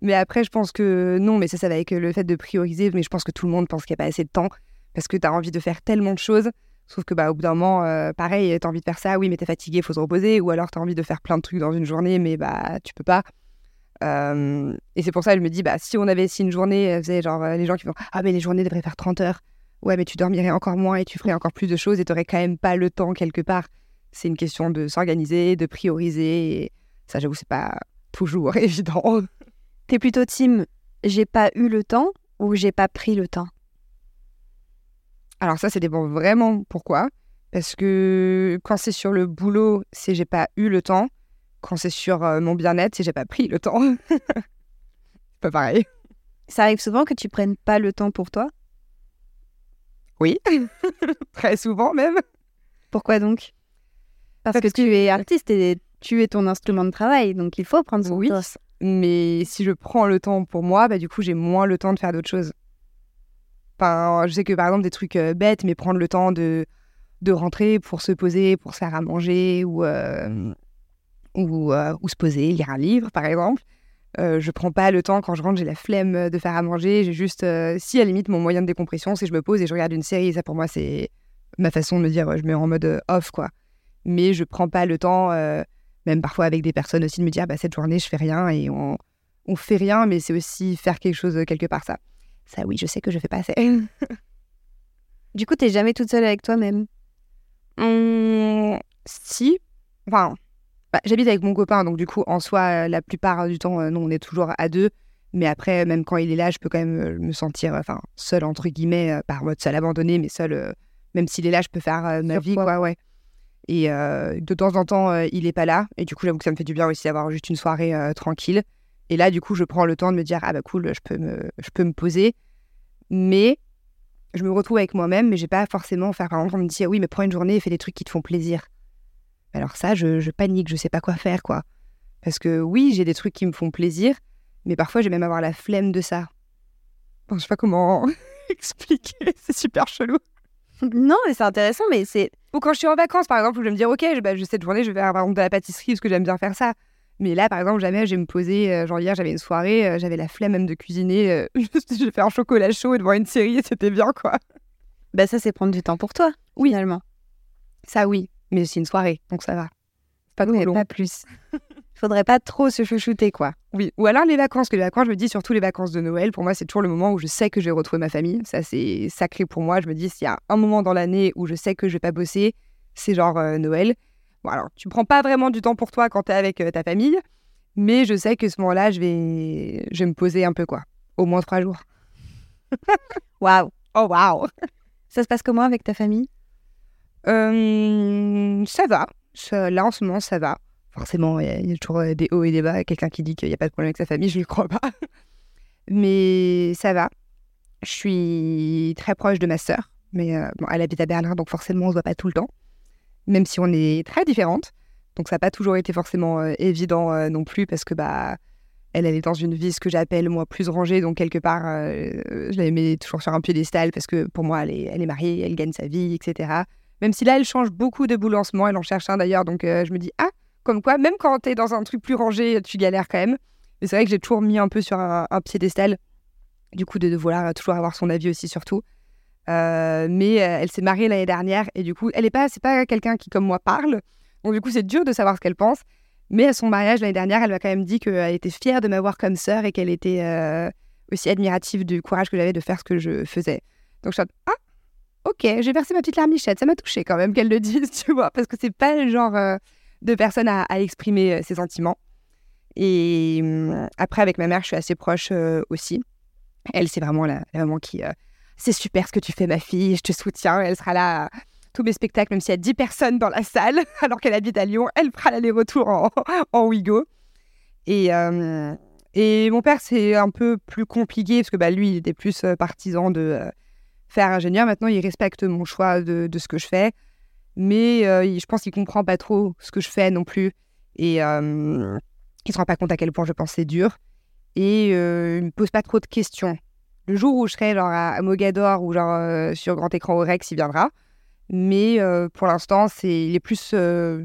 Mais après, je pense que non, mais ça, ça va avec euh, le fait de prioriser. Mais je pense que tout le monde pense qu'il n'y a pas assez de temps parce que tu as envie de faire tellement de choses. Sauf que, bah, au bout d'un moment, euh, pareil, tu as envie de faire ça, oui, mais tu es fatigué, il faut se reposer. Ou alors, tu as envie de faire plein de trucs dans une journée, mais bah, tu peux pas. Euh, et c'est pour ça je me dis, bah, si on avait si une journée, euh, savez, genre euh, les gens qui font Ah, mais les journées devraient faire 30 heures. Ouais, mais tu dormirais encore moins et tu ferais encore plus de choses et tu quand même pas le temps quelque part. C'est une question de s'organiser, de prioriser. Et ça, j'avoue, c'est pas toujours évident. T'es plutôt team j'ai pas eu le temps ou j'ai pas pris le temps? Alors, ça, ça dépend vraiment pourquoi. Parce que quand c'est sur le boulot, c'est j'ai pas eu le temps. Quand c'est sur euh, mon bien-être, c'est j'ai pas pris le temps. pas pareil. Ça arrive souvent que tu prennes pas le temps pour toi? Oui, très souvent même. Pourquoi donc? Parce, Parce que, tu es artiste et tu es ton instrument de travail, donc il faut prendre soin Oui, mais si je prends le temps pour moi, bah, du coup, j'ai moins le temps de faire d'autres choses. Enfin, je sais que par exemple, des trucs euh, bêtes, mais prendre le temps de, de rentrer pour se poser, pour se faire à manger ou, euh, ou, euh, ou se poser, lire un livre, par exemple. Je prends pas le temps quand je rentre, j'ai la flemme de faire à manger. J'ai juste, si à la limite, mon moyen de décompression, c'est je me pose et je regarde une série. Ça, pour moi, c'est ma façon de me dire, je me mets en mode off, quoi. Mais je prends pas le temps, euh, même parfois avec des personnes aussi, de me dire, bah, cette journée, je fais rien et on, on fait rien, mais c'est aussi faire quelque chose euh, quelque part, ça. Ça, oui, je sais que je fais pas assez. Du coup, t'es jamais toute seule avec toi-même? Hum, si, enfin, bah, j'habite avec mon copain, donc du coup, en soi, euh, la plupart du temps, non, on est toujours à deux. Mais après, même quand il est là, je peux quand même me sentir, enfin, seule entre guillemets, par mode seule abandonnée, mais seule, euh, même s'il est là, je peux faire euh, ma Sur vie, quoi, ouais. Et euh, de temps en temps, euh, il est pas là, et du coup, j'avoue que ça me fait du bien aussi d'avoir juste une soirée euh, tranquille. Et là, du coup, je prends le temps de me dire, ah bah cool, je peux me, je peux me poser. Mais je me retrouve avec moi-même, mais j'ai pas forcément faire, par exemple, me dit, ah oui, mais prends une journée et fais des trucs qui te font plaisir. Alors ça, je, je panique, je sais pas quoi faire, quoi. Parce que oui, j'ai des trucs qui me font plaisir, mais parfois, je vais même avoir la flemme de ça. Bon, je sais pas comment expliquer, c'est super chelou. Non, mais c'est intéressant, mais c'est Ou quand je suis en vacances, par exemple, où je vais me dire, ok, je, bah, cette journée, je vais faire par exemple de la pâtisserie parce que j'aime bien faire ça. Mais là, par exemple, jamais je vais me poser. euh, genre hier, j'avais une soirée, euh, j'avais la flemme même de cuisiner. euh, juste, je vais faire un chocolat chaud devant une série et c'était bien, quoi. bah ça, c'est prendre du temps pour toi, Oui. finalement. Ça, oui. Mais c'est une soirée, donc ça va. C'est pas Oui, mais long. pas plus. Faudrait pas trop se chouchouter, quoi. Oui. Ou alors les vacances, que les vacances, je me dis surtout les vacances de Noël. Pour moi, c'est toujours le moment où je sais que je vais retrouver ma famille. Ça, c'est sacré pour moi. Je me dis, s'il y a un moment dans l'année où je sais que je vais pas bosser, c'est genre euh, Noël. Bon, alors, tu prends pas vraiment du temps pour toi quand t'es avec euh, ta famille, mais je sais que ce moment-là, je vais... je vais me poser un peu, quoi. Au moins trois jours. Waouh Oh, waouh Ça se passe comment avec ta famille? Euh, Ça va. Ça- là, en ce moment, ça va. Forcément, il y, a- toujours euh, des hauts et des bas. Quelqu'un qui dit qu'il n'y a pas de problème avec sa famille, je ne le crois pas. Mais ça va. Je suis très proche de ma sœur. Mais euh, elle habite à Berlin, donc forcément, on ne se voit pas tout le temps. Même si on est très différentes. Donc ça n'a pas toujours été forcément euh, évident non plus, parce que bah, elle, elle est dans une vie, ce que j'appelle, moi, plus rangée. Donc quelque part, je la mets toujours sur un piédestal, parce que pour moi, elle est, elle est mariée, elle gagne sa vie, etc. Même si là, elle change beaucoup de boulot en ce moment, elle en cherche un d'ailleurs, donc je me dis, ah, comme quoi, même quand t'es dans un truc plus rangé, tu galères quand même. Mais c'est vrai que j'ai toujours mis un peu sur un, piédestal, du coup, de, de vouloir toujours avoir son avis aussi, surtout. Euh, mais euh, elle s'est mariée l'année dernière et du coup, elle est pas, c'est pas quelqu'un qui comme moi parle. Donc du coup, c'est dur de savoir ce qu'elle pense. Mais à son mariage l'année dernière, elle m'a quand même dit qu'elle était fière de m'avoir comme sœur et qu'elle était euh, aussi admirative du courage que j'avais de faire ce que je faisais. Donc je suis ah, ok, j'ai versé ma petite larmichette. Ça m'a touché quand même qu'elle le dise, tu vois, parce que c'est pas le genre de personne à, exprimer euh, ses sentiments. Et hum, après, avec ma mère, je suis assez proche euh, aussi. Elle, c'est vraiment la, maman qui. euh, c'est super ce que tu fais, ma fille, je te soutiens. Elle sera là à tous mes spectacles, même s'il y a 10 personnes dans la salle, alors qu'elle habite à Lyon. Elle fera l'aller-retour en, en Ouigo. Et, euh, et mon père, c'est un peu plus compliqué, parce que bah, lui, il était plus euh, partisan de euh, faire ingénieur. Maintenant, il respecte mon choix de, de ce que je fais. Mais euh, je pense qu'il comprend pas trop ce que je fais non plus. Et euh, il se rend pas compte à quel point je pense c'est dur. Et euh, il me pose pas trop de questions. Le jour où je serai genre à, Mogador ou genre euh, sur grand écran au Rex, il viendra. Mais euh, pour l'instant, c'est il est plus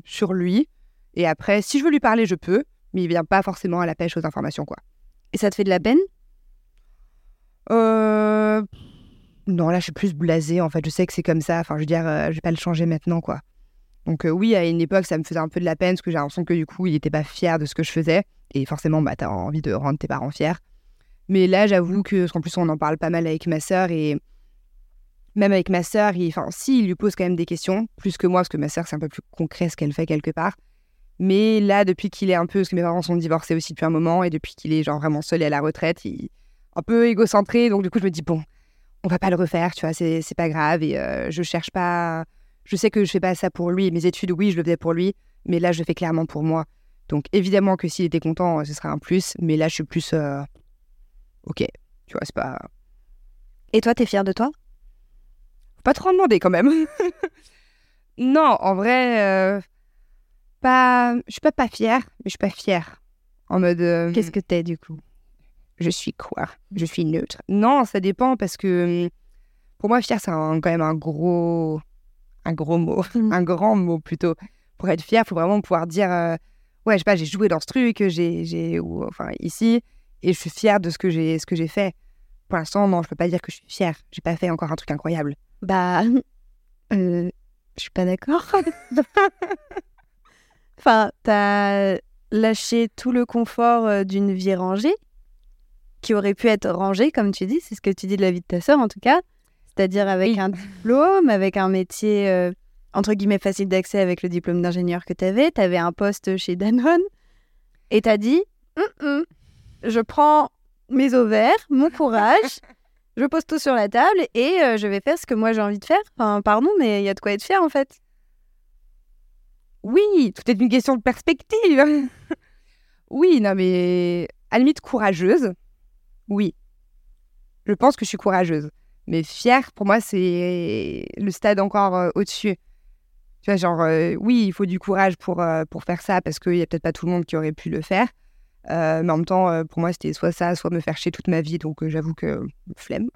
sur lui. Et après, si je veux lui parler, je peux. Mais il vient pas forcément à la pêche aux informations, quoi. Et ça te fait de la peine? Non, là, je suis plus blasée. En fait, je sais que c'est comme ça. Enfin, je veux dire, euh, je vais pas le changer maintenant, quoi. Donc, euh, oui, à une époque, ça me faisait un peu de la peine parce que j'ai l'impression que du coup, il était pas fier de ce que je faisais. Et forcément, bah, t'as envie de rendre tes parents fiers. Mais là, j'avoue que, parce qu'en plus, on en parle pas mal avec ma sœur et même avec ma sœur, enfin, si, il lui pose quand même des questions, plus que moi, parce que ma sœur, c'est un peu plus concret ce qu'elle fait quelque part. Mais là, depuis qu'il est un peu, parce que mes parents sont divorcés aussi depuis un moment, et depuis qu'il est genre vraiment seul et à la retraite, il un peu égocentré. Donc, du coup, je me dis, bon, on va pas le refaire, tu vois, c'est c'est pas grave. Et euh, je cherche pas. Je sais que je fais pas ça pour lui. Mes études, oui, je le faisais pour lui, mais là, je le fais clairement pour moi. Donc, évidemment que s'il était content, ce serait un plus. Mais là, je suis plus. euh, Ok, tu vois, c'est pas. Et toi, t'es fière de toi? Faut pas trop en demander quand même. non, en vrai, euh, pas. Je suis pas pas fière, mais je suis pas fière. En mode. Qu'est-ce que t'es du coup? Je suis quoi? Je suis neutre. Non, ça dépend parce que hum, pour moi, fier, c'est quand même un gros, un gros mot, Mhm. un grand mot plutôt. Pour être fier, il faut vraiment pouvoir dire, euh, ouais, je sais pas, j'ai joué dans ce truc, j'ai, j'ai, ou enfin ici, et je suis fière de ce que j'ai, ce que j'ai fait. Pour l'instant, non, je peux pas dire que je suis fière. J'ai pas fait encore un truc incroyable. Bah, euh, je suis pas d'accord. enfin, t'as lâché tout le confort euh, d'une vie rangée, qui aurait pu être rangée, comme tu dis, c'est ce que tu dis de la vie de ta sœur en tout cas, c'est-à-dire avec Oui. un diplôme, avec un métier euh, entre guillemets facile d'accès avec le diplôme d'ingénieur que t'avais, t'avais un poste chez Danone, et t'as dit, Hum, hum, je prends mes ovaires, mon courage. Je pose tout sur la table et euh, je vais faire ce que moi j'ai envie de faire. Enfin, pardon, mais il y a de quoi être fier en fait. Oui, tout est une question de perspective. oui, non, mais à la limite courageuse, oui. Je pense que je suis courageuse. Mais fière, pour moi, c'est le stade encore euh, au-dessus. Tu vois, genre, euh, oui, il faut du courage pour, euh, pour faire ça parce qu'il n'y a peut-être pas tout le monde qui aurait pu le faire. Mais en même temps, pour moi, c'était soit ça, soit me faire chier toute ma vie. Donc, j'avoue que flemme.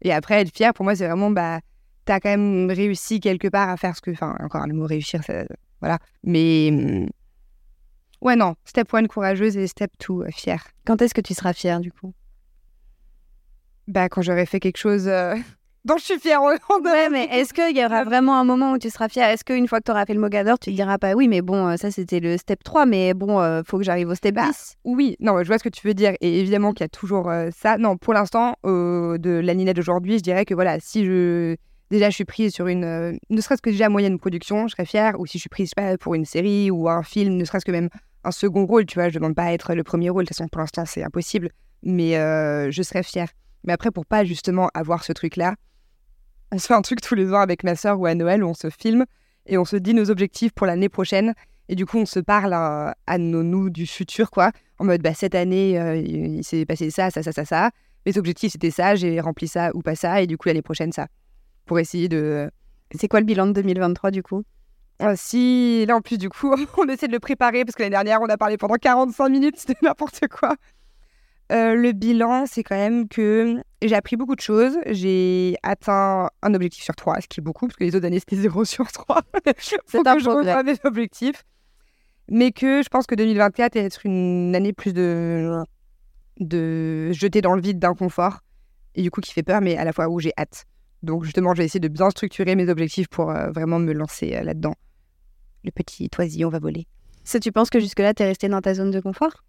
Et après, être fière, pour moi, c'est vraiment, bah, t'as quand même réussi quelque part à faire ce que. Enfin, encore le mot réussir, ça, voilà. Mais. hum, Ouais, non. Step one, courageuse et step two, fière. Quand est-ce que tu seras fière du coup? Bah, quand j'aurais fait quelque chose euh, dont je suis fière. Ouais, mais est-ce qu'il y aura vraiment un moment où tu seras fière? Est-ce qu'une fois que tu auras fait le Mogador, tu te diras pas oui, mais bon, euh, ça c'était le step 3, mais bon, euh, faut que j'arrive au step Bah, 10 Oui, non, je vois ce que tu veux dire. Et évidemment qu'il y a toujours euh, ça. Non, pour l'instant, de la Ninette d'aujourd'hui, je dirais que voilà, si je. Déjà, je suis prise sur une. ne serait-ce que déjà moyenne production, je serais fière. Ou si je suis prise je sais pas, pour une série ou un film, ne serait-ce que même un second rôle, tu vois, je demande pas à être le premier rôle. De toute façon, pour l'instant, c'est impossible. Mais je serais fière. Mais après, pour pas justement avoir ce truc-là, on se fait un truc tous les ans avec ma sœur ou à Noël où on se filme et on se dit nos objectifs pour l'année prochaine. Et du coup, on se parle à, à nos nous du futur, quoi. En mode, bah, cette année, euh, il, s'est passé ça, ça, ça, ça, ça. Mes objectifs, c'était ça, j'ai rempli ça ou pas ça. Et du coup, l'année prochaine, ça. Pour essayer de. C'est quoi le bilan de 2023 du coup? Ah, si, là, en plus, du coup, on essaie de le préparer parce que l'année dernière, on a parlé pendant 45 minutes, c'était n'importe quoi. Euh, le bilan, c'est quand même que j'ai appris beaucoup de choses. J'ai atteint un objectif sur trois, ce qui est beaucoup, parce que les autres années, c'était 0 sur 3. Faut C'est un que progrès. mes objectifs. Mais que je pense que 2024 va être une année plus de, de jeter dans le vide d'inconfort. Et du coup, qui fait peur, mais à la fois où j'ai hâte. Donc, justement, je vais essayer de bien structurer mes objectifs pour euh, vraiment me lancer euh, là-dedans. Le petit oisillon va voler. Ça, tu penses que jusque-là, t'es resté dans ta zone de confort?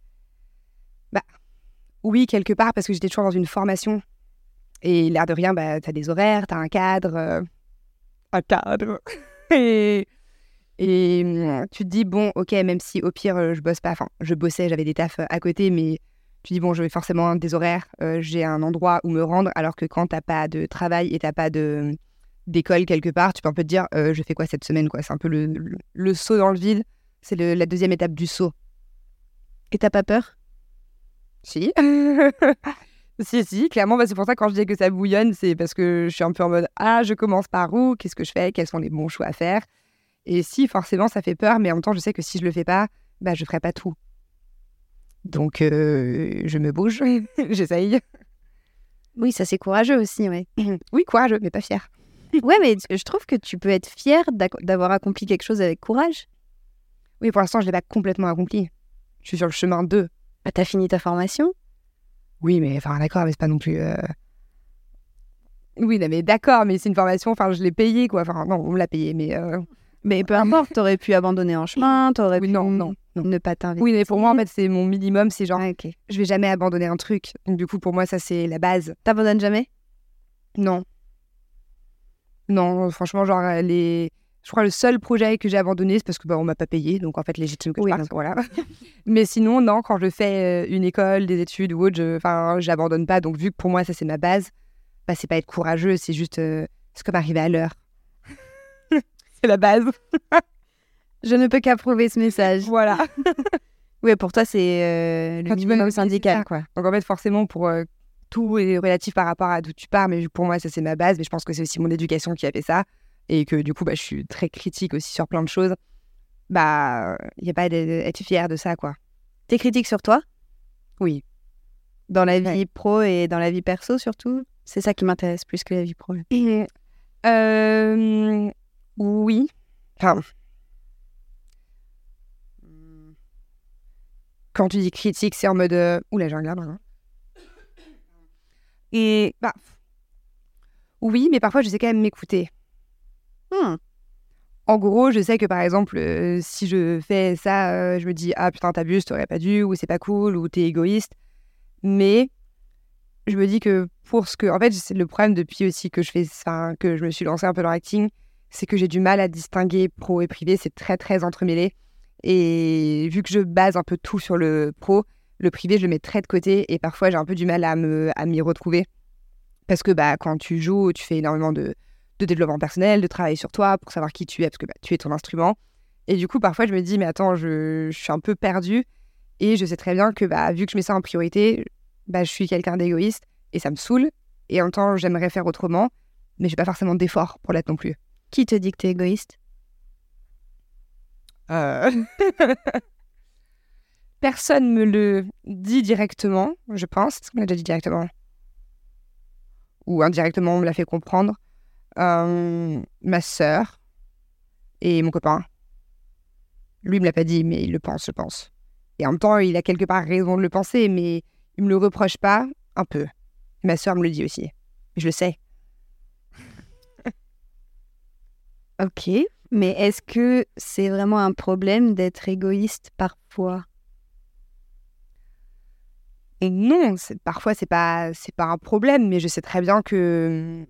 Oui, quelque part, parce que j'étais toujours dans une formation. Et l'air de rien, bah, t'as des horaires, t'as un cadre. euh, un cadre. et euh, tu te dis, bon, ok, même si au pire, euh, je bosse pas, enfin, je bossais, j'avais des tafs euh, à côté, mais tu dis, bon, je vais forcément des horaires, j'ai un endroit où me rendre, alors que quand t'as pas de travail et t'as pas de d'école quelque part, tu peux un peu te dire, je fais quoi cette semaine, quoi. C'est un peu le, le, le saut dans le vide. C'est la deuxième étape du saut. Et t'as pas peur? Si. si, si, clairement, bah, c'est pour ça que quand je dis que ça bouillonne, c'est parce que je suis un peu en mode Ah, je commence par où Qu'est-ce que je fais Quels sont les bons choix à faire Et si, forcément, ça fait peur, mais en même temps, je sais que si je le fais pas, bah, je ferai pas tout. Donc, euh, je me bouge, j'essaye. Oui, ça c'est courageux aussi, ouais. Oui, courageux, mais pas fier. ouais, mais je trouve que tu peux être fier d'avoir accompli quelque chose avec courage. Oui, pour l'instant, je l'ai pas complètement accompli. Je suis sur le chemin de. Ah, T'as fini ta formation? Oui, mais enfin, d'accord, mais c'est pas non plus. euh, Oui, non, mais d'accord, mais c'est une formation, enfin, je l'ai payée, quoi. Enfin, non, on me l'a payée, mais. euh, Mais peu importe, t'aurais pu abandonner en chemin, t'aurais Oui, pu non, non, non. ne pas t'investir. Oui, mais pour moi, en fait, c'est mon minimum, c'est genre, Ah, ok. je vais jamais abandonner un truc. Donc, du coup, pour moi, ça, c'est la base. T'abandonnes jamais? Non. Non, franchement, genre, euh, les. Je crois le seul projet que j'ai abandonné, c'est parce que bah, on m'a pas payé, donc en fait légitime que je Oui, parte, voilà. Mais sinon, non, quand je fais euh, une école, des études ou autre, je... enfin, j'abandonne pas. Donc vu que pour moi ça c'est ma base, bah c'est pas être courageux, c'est juste, euh, c'est comme arriver à l'heure. c'est la base. Je ne peux qu'approuver ce message. Voilà. Oui, pour toi, c'est euh, le minimum syndical, quoi. Donc en fait forcément pour euh, tout est relatif par rapport à d'où tu pars, mais pour moi ça c'est ma base. Mais je pense que c'est aussi mon éducation qui a fait ça et que du coup bah, je suis très critique aussi sur plein de choses. Bah il y a pas d'être fier de ça quoi. T'es critique sur toi? Oui. Dans la vie pro et dans la vie perso, surtout? C'est ça qui m'intéresse plus que la vie pro. Euh, oui. Enfin. Quand tu dis critique, c'est en mode. euh, Oula, j'ai un hein. Et. Bah. Oui, mais parfois, je sais quand même m'écouter. Hmm. En gros, je sais que par exemple, euh, si je fais ça, euh, je me dis Ah putain, t'abuses, t'aurais pas dû, ou c'est pas cool, ou t'es égoïste. Mais je me dis que pour ce que. En fait, c'est le problème depuis aussi que je fais que je me suis lancée un peu dans l'acting, c'est que j'ai du mal à distinguer pro et privé. C'est très, très entremêlé. Et vu que je base un peu tout sur le pro, le privé, je le mets très de côté et parfois j'ai un peu du mal à me à m'y retrouver. Parce que bah, quand tu joues, tu fais énormément de, de développement personnel, de travail sur toi pour savoir qui tu es, parce que bah, tu es ton instrument. Et du coup, parfois, je me dis, mais attends, je, je suis un peu perdue. Et je sais très bien que bah, vu que je mets ça en priorité, bah, je suis quelqu'un d'égoïste et ça me saoule. Et en même temps, j'aimerais faire autrement, mais j'ai pas forcément d'effort pour l'être non plus. Qui te dit que t'es égoïste? Euh. Personne me le dit directement, je pense. Est-ce qu'on l'a déjà dit directement Ou indirectement, on me l'a fait comprendre. Euh, ma sœur et mon copain. Lui me l'a pas dit, mais il le pense, je pense. Et en même temps, il a quelque part raison de le penser, mais il me le reproche pas, un peu. Ma sœur me le dit aussi. Je le sais. Ok. Mais est-ce que c'est vraiment un problème d'être égoïste parfois? Et non, parfois c'est pas c'est pas un problème, mais je sais très bien que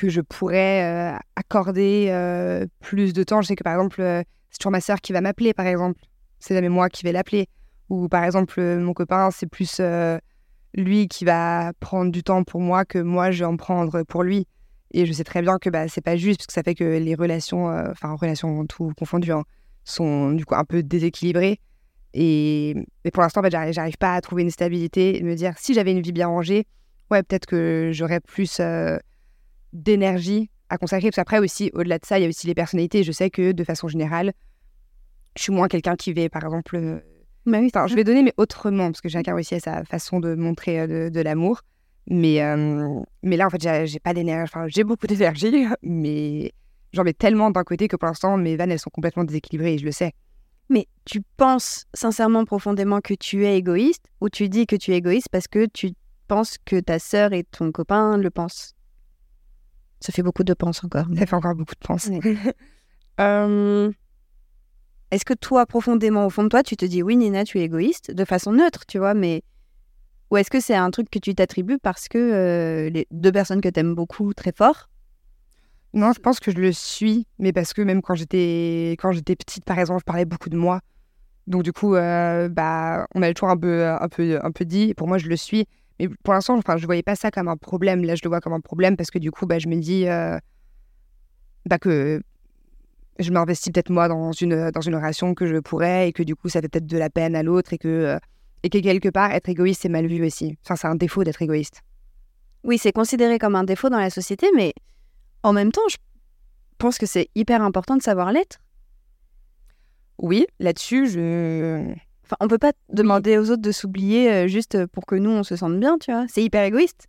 que je pourrais euh, accorder euh, plus de temps. Je sais que par exemple, euh, c'est toujours ma sœur qui va m'appeler, par exemple. C'est jamais moi qui vais l'appeler. Ou par exemple, mon copain, c'est plus lui qui va prendre du temps pour moi que moi je vais en prendre pour lui. Et je sais très bien que bah, c'est pas juste, parce que ça fait que les relations, enfin relations tout confondues, hein, sont du coup un peu déséquilibrées. Et, pour l'instant, en fait, j'arrive, pas à trouver une stabilité et me dire si j'avais une vie bien rangée, ouais, peut-être que j'aurais plus d'énergie à consacrer. Parce qu'après aussi, au-delà de ça, il y a aussi les personnalités. Je sais que de façon générale, je suis moins quelqu'un qui va, par exemple, euh, Bah oui, je vais donner, mais autrement, parce que chacun aussi a sa façon de montrer euh, de, de l'amour. Mais, euh, mais là, en fait, j'ai j'ai pas d'énergie. Enfin, j'ai beaucoup d'énergie, mais j'en mets tellement d'un côté que pour l'instant, mes vannes, elles sont complètement déséquilibrées et je le sais. Mais tu penses sincèrement profondément que tu es égoïste ou tu dis que tu es égoïste parce que tu penses que ta sœur et ton copain le pensent? Ça fait beaucoup de penses encore. Ça fait encore beaucoup de penses. Ouais. Euh, Est-ce que toi, profondément au fond de toi, tu te dis oui, Nina, tu es égoïste de façon neutre, tu vois, mais. Ou est-ce que c'est un truc que tu t'attribues parce que euh, les deux personnes que t'aimes beaucoup très fort? Non, je pense que je le suis, mais parce que même quand j'étais quand j'étais petite, par exemple, je parlais beaucoup de moi. Donc du coup, euh, bah, on m'avait toujours un peu, un peu, un peu dit. Pour moi, je le suis, mais pour l'instant, enfin, je voyais pas ça comme un problème. Là, je le vois comme un problème parce que du coup, bah, je me dis euh, bah, que je m'investis peut-être moi dans une dans une relation que je pourrais et que du coup, ça fait peut-être de la peine à l'autre et que euh, et que quelque part, être égoïste, c'est mal vu aussi. Enfin, c'est un défaut d'être égoïste. Oui, c'est considéré comme un défaut dans la société, mais en même temps, je pense que c'est hyper important de savoir l'être. Oui, là-dessus, je Enfin, on peut pas demander aux autres de s'oublier euh, juste pour que nous, on se sente bien, tu vois. C'est hyper égoïste.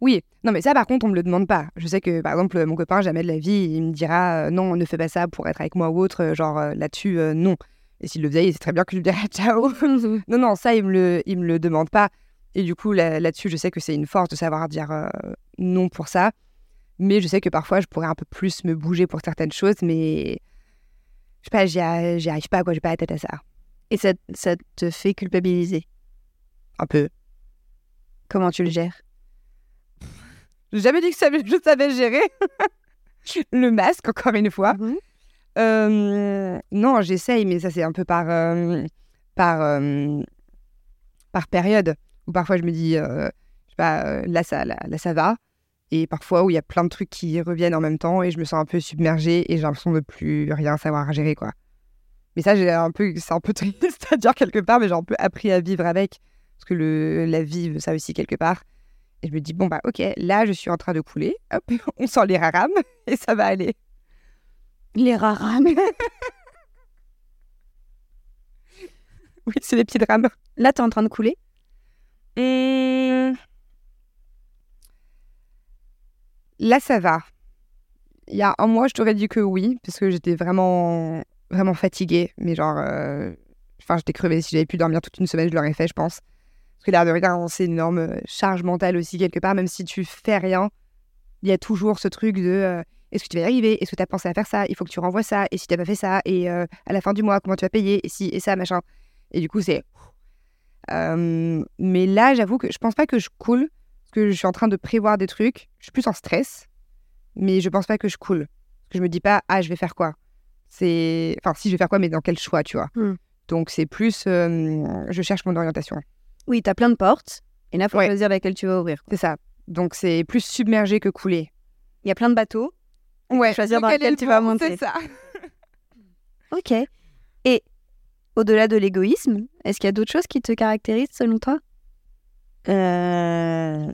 Oui, non mais ça par contre on me le demande pas. Je sais que par exemple mon copain jamais de la vie il me dira euh, non ne fais pas ça pour être avec moi ou autre euh, genre euh, là-dessus euh, non. Et s'il le faisait sait très bien que je lui dirais ciao. non non ça il me le il me le demande pas. Et du coup là- là-dessus je sais que c'est une force de savoir dire euh, non pour ça. Mais je sais que parfois je pourrais un peu plus me bouger pour certaines choses mais je sais pas j'y arrive pas quoi j'ai pas la tête à ça. Et ça, ça te fait culpabiliser? Un peu. Comment tu le gères? J'ai jamais dit que je savais gérer. le masque encore une fois. Euh, non, j'essaye, mais ça c'est un peu par euh, par euh, par période. Ou parfois je me dis, euh, je sais pas, euh, là ça là, là, ça va. Et parfois où il y a plein de trucs qui reviennent en même temps et je me sens un peu submergée et j'ai l'impression de plus rien savoir gérer quoi. Mais ça j'ai un peu, c'est un peu triste à dire quelque part, mais j'ai un peu appris à vivre avec parce que le la vie veut ça aussi quelque part. Et je me dis bon bah ok, là je suis en train de couler, hop, on sent les rames et ça va aller. Les raram. Oui, c'est des petites rames. Là, t'es en train de couler? Hum. Là, ça va. Il y a un mois, je t'aurais dit que oui, parce que j'étais vraiment, vraiment fatiguée. Mais genre, euh, enfin, j'étais crevée. Si j'avais pu dormir toute une semaine, je l'aurais fait, je pense. Parce que l'air de rien, c'est une énorme euh, charge mentale aussi, quelque part. Même si tu fais rien, il y a toujours ce truc de euh, est-ce que tu vas y arriver? Est-ce que tu as pensé à faire ça? Il faut que tu renvoies ça. Et si tu n'as pas fait ça? Et à la fin du mois, comment tu vas payer? Et si, et ça, machin. Et du coup, c'est. Mais là, j'avoue que je pense pas que je coule, parce que je suis en train de prévoir des trucs. Je suis plus en stress, mais je pense pas que je coule. Parce que je me dis pas, ah, je vais faire quoi? C'est. Enfin, si je vais faire quoi, mais dans quel choix, tu vois. Hmm. Donc, c'est plus. euh, je cherche mon orientation. Oui, t'as plein de portes. Et là, faut Ouais. choisir laquelle tu vas ouvrir. C'est ça. Donc, c'est plus submergé que couler. Il y a plein de bateaux. Ouais. choisir dans lequel tu vas monter. C'est ça. Ok. Et au-delà de l'égoïsme, est-ce qu'il y a d'autres choses qui te caractérisent selon toi? Euh,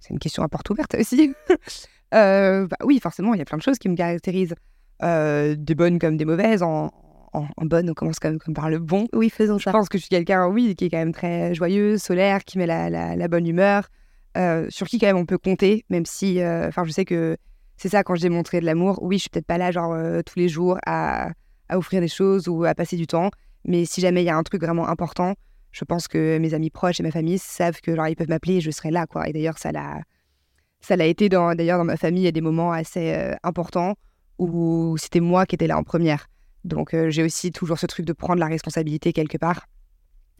C'est une question à porte ouverte aussi. Euh, bah oui, forcément, il y a plein de choses qui me caractérisent. Euh, des bonnes comme des mauvaises. En, en, en bonne, on commence quand même comme par le bon. Oui, faisons Je ça. pense que je suis quelqu'un, oui, qui est quand même très joyeux, solaire, qui met la, la- la bonne humeur, euh, sur qui quand même on peut compter, même si, euh, enfin, je sais que c'est ça quand je démontrais de l'amour. Oui, je suis peut-être pas là, genre, tous les jours à, à offrir des choses ou à passer du temps, mais si jamais il y a un truc vraiment important, je pense que mes amis proches et ma famille savent que, genre, ils peuvent m'appeler et je serai là, quoi. Et d'ailleurs, ça l'a, ça l'a été dans, d'ailleurs, dans ma famille, il y a des moments assez euh, importants où c'était moi qui étais là en première. Donc, euh, j'ai aussi toujours ce truc de prendre la responsabilité quelque part.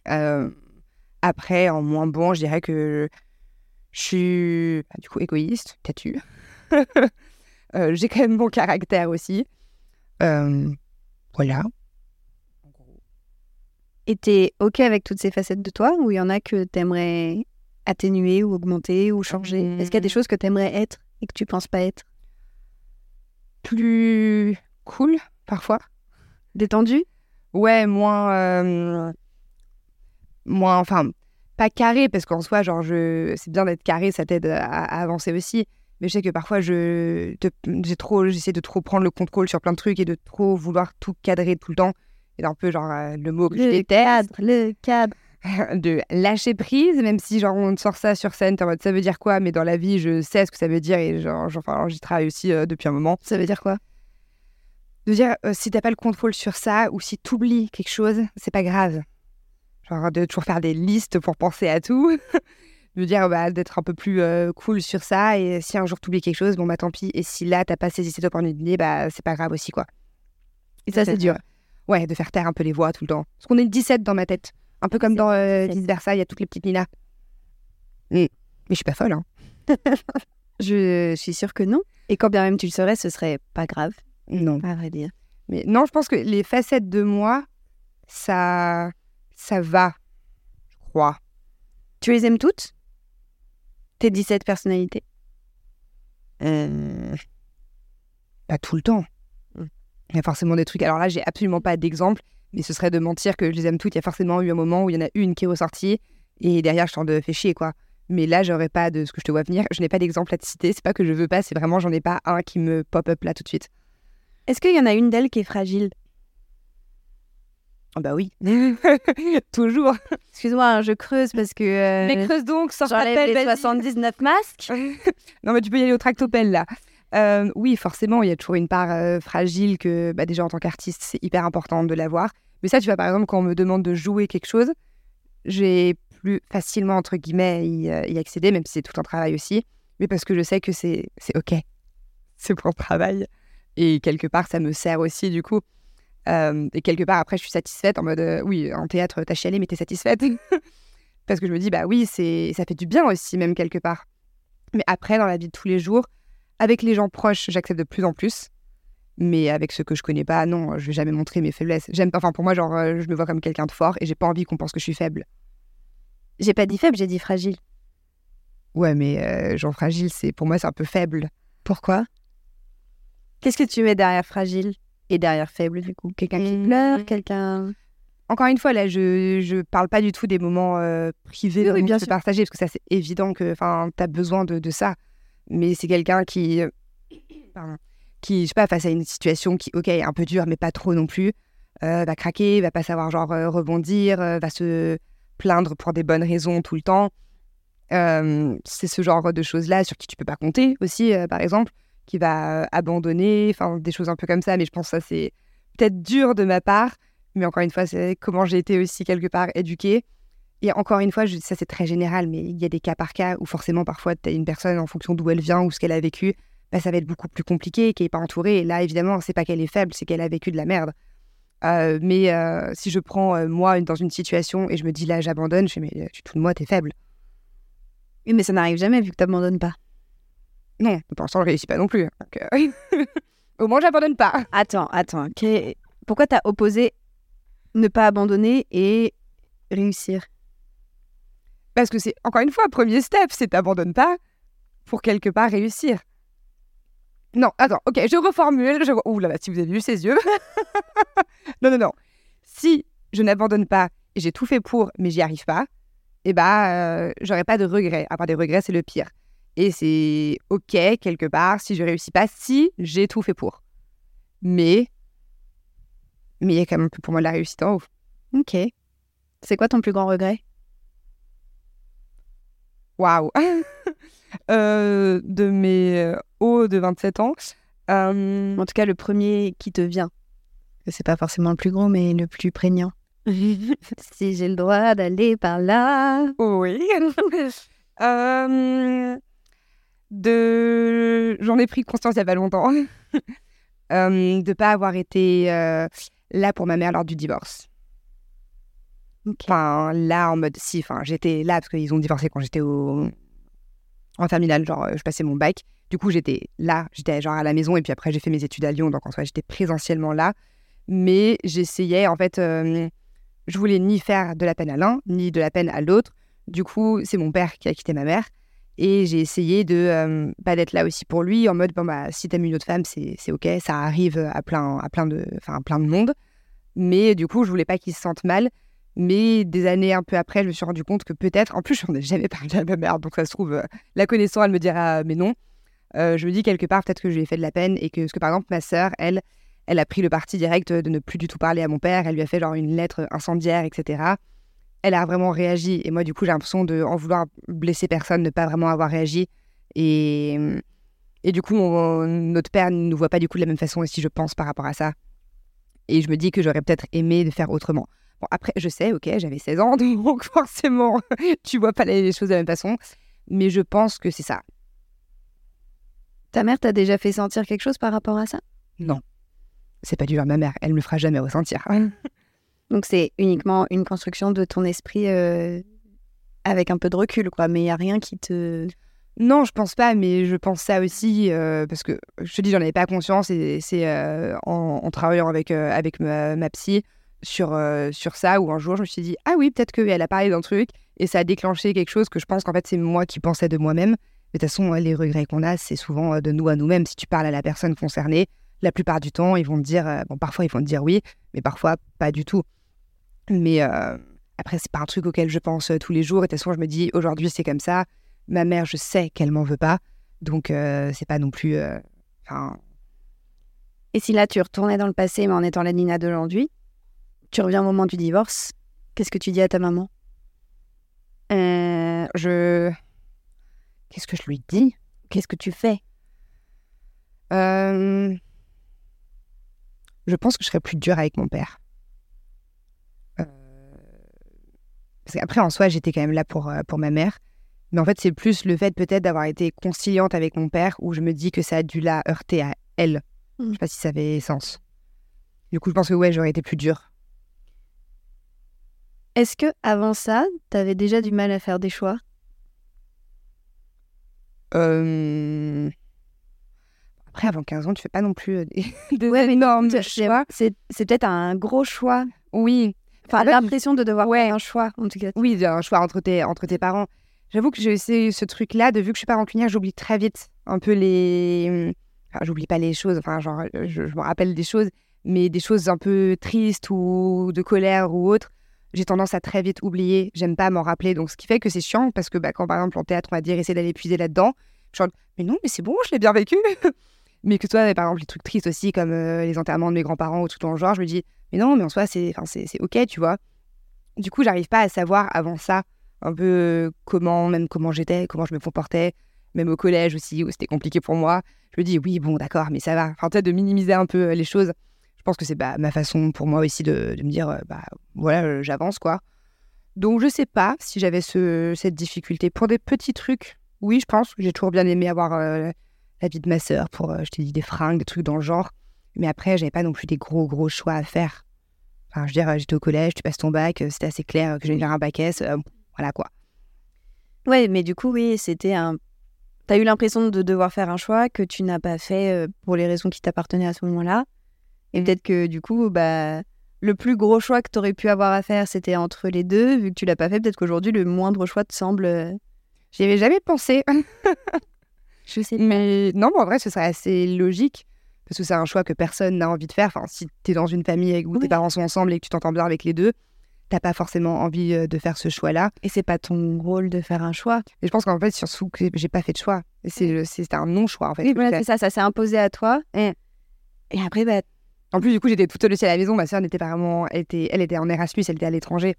Euh, après, en moins bon, je dirais que je suis bah, du coup égoïste, têtu. Euh, j'ai quand même mon caractère aussi. Voilà. Et t'es OK avec toutes ces facettes de toi ou il y en a que t'aimerais atténuer ou augmenter ou changer? Est-ce qu'il y a des choses que t'aimerais être et que tu penses pas être? Plus cool, parfois. Détendu? Ouais, moins. euh, moins. Enfin, pas carré, parce qu'en soi, genre, je... c'est bien d'être carré, ça t'aide à, à avancer aussi. Mais je sais que parfois, je j'ai trop, j'essaie de trop prendre le contrôle sur plein de trucs et de trop vouloir tout cadrer tout le temps. Et un peu, genre, euh, le mot que je Le déteste, cadre, le cadre. de lâcher prise, même si, genre, on sort ça sur scène, en mode, ça veut dire quoi? Mais dans la vie, je sais ce que ça veut dire et, genre, genre, enfin, j'y travaille aussi euh, depuis un moment. Ça veut dire quoi? De dire euh, si t'as pas le contrôle sur ça ou si t'oublies quelque chose, c'est pas grave. Genre de toujours faire des listes pour penser à tout. de dire bah, d'être un peu plus euh, cool sur ça et si un jour t'oublies quelque chose, bon bah tant pis. Et si là t'as pas saisi cette opportunité, bah c'est pas grave aussi quoi. Et ça c'est dur. Ouais, de faire taire un peu les voix tout le temps. Parce qu'on est le 17 dans ma tête. Un peu comme dans euh, Vice Versa, il y a toutes les petites Nina. Mais, mais je suis pas folle, hein. Je suis sûre que non. Et quand bien même tu le serais, ce serait pas grave, Non. à vrai dire. Mais non, je pense que les facettes de moi, ça, ça va, je crois. Tu les aimes toutes? Tes 17 personnalités? Euh, Pas tout le temps. Mm. Il y a forcément des trucs. Alors là, j'ai absolument pas d'exemple, mais ce serait de mentir que je les aime toutes. Il y a forcément eu un moment où il y en a une qui est ressortie et derrière, je t'en de fais chier, quoi. Mais là, j'aurais pas de ce que je te vois venir. Je n'ai pas d'exemple à te citer. C'est pas que je veux pas, c'est vraiment, j'en ai pas un qui me pop up là tout de suite. Est-ce qu'il y en a une d'elles qui est fragile? Ah bah oui. Toujours. Excuse-moi, hein, je creuse parce que euh, Mais creuse donc, sors ta pelle, les vas-y. 79 masques. non, mais tu peux y aller au tractopelle là. Euh, oui, forcément, il y a toujours une part euh, fragile que bah, déjà en tant qu'artiste, c'est hyper important de l'avoir. Mais ça, tu vois, par exemple, quand on me demande de jouer quelque chose, j'ai plus facilement, entre guillemets, y, euh, y accéder, même si c'est tout un travail aussi. Mais parce que je sais que c'est OK. C'est pour le travail. Et quelque part, ça me sert aussi, du coup. Et quelque part, après, je suis satisfaite en mode, oui, en théâtre, t'as chialé, mais t'es satisfaite. parce que je me dis, bah oui, ça fait du bien aussi, même quelque part. Mais après, dans la vie de tous les jours, avec les gens proches, j'accepte de plus en plus. Mais avec ceux que je connais pas, non, je vais jamais montrer mes faiblesses. J'aime pas, enfin pour moi, genre, euh, je me vois comme quelqu'un de fort et j'ai pas envie qu'on pense que je suis faible. J'ai pas dit faible, j'ai dit fragile. Ouais, mais euh, genre fragile, c'est pour moi, c'est un peu faible. Pourquoi? Qu'est-ce que tu mets derrière fragile et derrière faible du coup? Quelqu'un qui Mmh. pleure, quelqu'un? Encore une fois, là, je, je parle pas du tout des moments euh, privés Oui, oui, bien sûr. partager, parce que ça, c'est évident que enfin, tu as besoin de, de ça. Mais c'est quelqu'un qui, euh, pardon, qui, je sais pas, face à une situation qui, ok, un peu dure, mais pas trop non plus, euh, va craquer, va pas savoir genre euh, rebondir, va se plaindre pour des bonnes raisons tout le temps. C'est ce genre de choses-là sur qui tu peux pas compter aussi, par exemple, qui va abandonner, enfin des choses un peu comme ça. Mais je pense que ça c'est peut-être dur de ma part, mais encore une fois, c'est comment j'ai été aussi quelque part éduquée. Et encore une fois, je- ça c'est très général, mais il y a des cas par cas où forcément parfois tu as une personne en fonction d'où elle vient ou ce qu'elle a vécu, bah, ça va être beaucoup plus compliqué, qui n'est pas entourée. Et là, évidemment, c'est pas qu'elle est faible, c'est qu'elle a vécu de la merde. Euh, mais euh, si je prends euh, moi dans une situation et je me dis là j'abandonne, je fais mais tu te de moi, t'es faible. Oui, mais ça n'arrive jamais vu que t'abandonnes pas. Non, pour l'instant je réussis pas non plus. Donc, euh, Au moins j'abandonne pas. Attends, attends. Pourquoi t'as opposé ne pas abandonner et réussir? Parce que c'est encore une fois, premier step, c'est t'abandonnes pas pour quelque part réussir. Non, attends, ok, je reformule. Je... Ouh là là, si vous avez vu ses yeux. non, non, non. Si je n'abandonne pas et j'ai tout fait pour, mais j'y arrive pas, eh bah, euh, j'aurais pas de regrets. Avoir des regrets, c'est le pire. Et c'est ok, quelque part, si je réussis pas, si j'ai tout fait pour. Mais, mais il y a quand même pour moi de la réussite en haut. Ok. C'est quoi ton plus grand regret? Waouh Euh, De mes euh, hauts de 27 ans. euh, En tout cas, le premier qui te vient. C'est pas forcément le plus gros, mais le plus prégnant. si j'ai le droit d'aller par là. oui. Euh, de... J'en ai pris conscience il y a pas longtemps. Euh, de pas avoir été là pour ma mère lors du divorce. Enfin, là, en mode, si, enfin, j'étais là parce qu'ils ont divorcé quand j'étais au... en terminale, genre, euh, je passais mon bac. Du coup, j'étais là, j'étais genre à la maison et puis après, j'ai fait mes études à Lyon, donc en soi, j'étais présentiellement là. Mais j'essayais, en fait, euh, je voulais ni faire de la peine à l'un, ni de la peine à l'autre. Du coup, c'est mon père qui a quitté ma mère. Et j'ai essayé de euh, pas d'être là aussi pour lui, en mode, bon, bah, si t'aimes une autre femme, c'est ok, ça arrive à plein, à plein de, à plein de monde. Mais du coup, je voulais pas qu'il se sente mal. Mais des années un peu après, je me suis rendu compte que peut-être, en plus, je n'en ai jamais parlé à ma mère, donc ça se trouve, euh, la connaissant, elle me dira, mais non. Euh, je me dis quelque part, peut-être que je lui ai fait de la peine et que, parce que par exemple, ma sœur, elle, elle a pris le parti direct de ne plus du tout parler à mon père. Elle lui a fait genre une lettre incendiaire, etc. Elle a vraiment réagi. Et moi, du coup, j'ai l'impression de, en vouloir blesser personne, ne pas vraiment avoir réagi. Et, Et du coup, notre père ne nous voit pas du coup de la même façon aussi, je pense, par rapport à ça. Et je me dis que j'aurais peut-être aimé de faire autrement. Bon, après, je sais, ok, j'avais 16 ans, donc forcément, tu vois pas les choses de la même façon. Mais je pense que c'est ça. Ta mère t'a déjà fait sentir quelque chose par rapport à ça? Non. C'est pas du genre ma mère, elle me le fera jamais ressentir. Donc c'est uniquement une construction de ton esprit euh, avec un peu de recul, quoi. Mais il n'y a rien qui te... Non, je pense pas, mais je pense ça aussi euh, parce que je te dis, j'en avais pas conscience et c'est euh, en, en travaillant avec, avec ma, ma psy sur, euh, sur ça où un jour je me suis dit, ah oui, peut-être qu'elle a parlé d'un truc et ça a déclenché quelque chose que je pense qu'en fait c'est moi qui pensais de moi-même. Mais de toute façon, les regrets qu'on a, c'est souvent euh, de nous à nous-mêmes. Si tu parles à la personne concernée, la plupart du temps, ils vont te dire, euh, bon, parfois ils vont te dire oui, mais parfois pas du tout. Mais après, c'est pas un truc auquel je pense tous les jours. Et de toute façon, je me dis, aujourd'hui c'est comme ça. Ma mère, je sais qu'elle m'en veut pas. Donc, c'est pas non plus. Enfin, Et si là, tu retournais dans le passé, mais en étant la Nina d'aujourd'hui, tu reviens au moment du divorce, qu'est-ce que tu dis à ta maman? Euh, je. Qu'est-ce que je lui dis? Qu'est-ce que tu fais? Euh, Je pense que je serais plus dure avec mon père. Euh, Parce qu'après, en soi, j'étais quand même là pour, pour ma mère. Mais en fait, c'est plus le fait peut-être d'avoir été conciliante avec mon père où je me dis que ça a dû la heurter à elle. Mhm. Je sais pas si ça avait sens. Du coup, je pense que ouais, j'aurais été plus dure. Est-ce que avant ça, t'avais déjà du mal à faire des choix? Euh, Après, avant 15 ans, tu fais pas non plus euh, des, Ouais, énormes choix. C'est c'est peut-être un gros choix. Oui, Enfin, l'impression de devoir ouais. faire un choix, en tout cas. Oui, un choix entre tes, entre tes parents. J'avoue que j'ai essayé ce truc-là, de vu que je suis pas rancunière, j'oublie très vite un peu les. Enfin, j'oublie pas les choses, enfin, genre, je, je me rappelle des choses, mais des choses un peu tristes ou de colère ou autre, j'ai tendance à très vite oublier. J'aime pas m'en rappeler. Donc, ce qui fait que c'est chiant, parce que bah, quand par exemple en théâtre, on va dire essayer d'aller puiser là-dedans, je suis mais non, mais c'est bon, je l'ai bien vécu. mais que toi, par exemple, les trucs tristes aussi, comme euh, les enterrements de mes grands-parents ou tout le genre, je me dis, mais non, mais en soi, c'est ok, tu vois. Du coup, j'arrive pas à savoir avant ça un peu euh, comment, même comment j'étais, comment je me comportais, même au collège aussi, où c'était compliqué pour moi. Je me dis, oui, bon, d'accord, mais ça va. Enfin, peut-être de minimiser un peu euh, les choses. Je pense que c'est bah, ma façon pour moi aussi de, me dire, euh, bah voilà, euh, j'avance, quoi. Donc, je sais pas si j'avais ce, cette difficulté. Pour des petits trucs, oui, je pense. J'ai toujours bien aimé avoir euh, la vie de ma sœur pour, je t'ai dit, des fringues, des trucs dans le genre. Mais après, j'avais pas non plus des gros, gros choix à faire. Enfin, je veux dire, j'étais au collège, tu passes ton bac, c'était assez clair que j'allais faire un bac S. voilà, quoi. Ouais, mais du coup, oui, c'était un. T'as eu l'impression de devoir faire un choix que tu n'as pas fait pour les raisons qui t'appartenaient à ce moment-là. Et peut-être que du coup, bah, le plus gros choix que t'aurais pu avoir à faire, c'était entre les deux. Vu que tu l'as pas fait, peut-être qu'aujourd'hui, le moindre choix te semble. euh, J'y avais jamais pensé. Je sais Mais non, mais en vrai, ce serait assez logique. Parce que c'est un choix que personne n'a envie de faire. Enfin, si tu es dans une famille où Oui. tes parents sont ensemble et que tu t'entends bien avec les deux, t'as pas forcément envie euh, de faire ce choix-là. Et c'est pas ton rôle de faire un choix. Et je pense qu'en fait, surtout que j'ai pas fait de choix. Et c'est c'est un non-choix, en fait. Oui, voilà, c'est ça, ça s'est imposé à toi. Mm. Et après, bah, En plus, du coup, j'étais toute seule aussi à la maison. Ma soeur n'était pas vraiment. Elle était, elle était en Erasmus, elle était à l'étranger.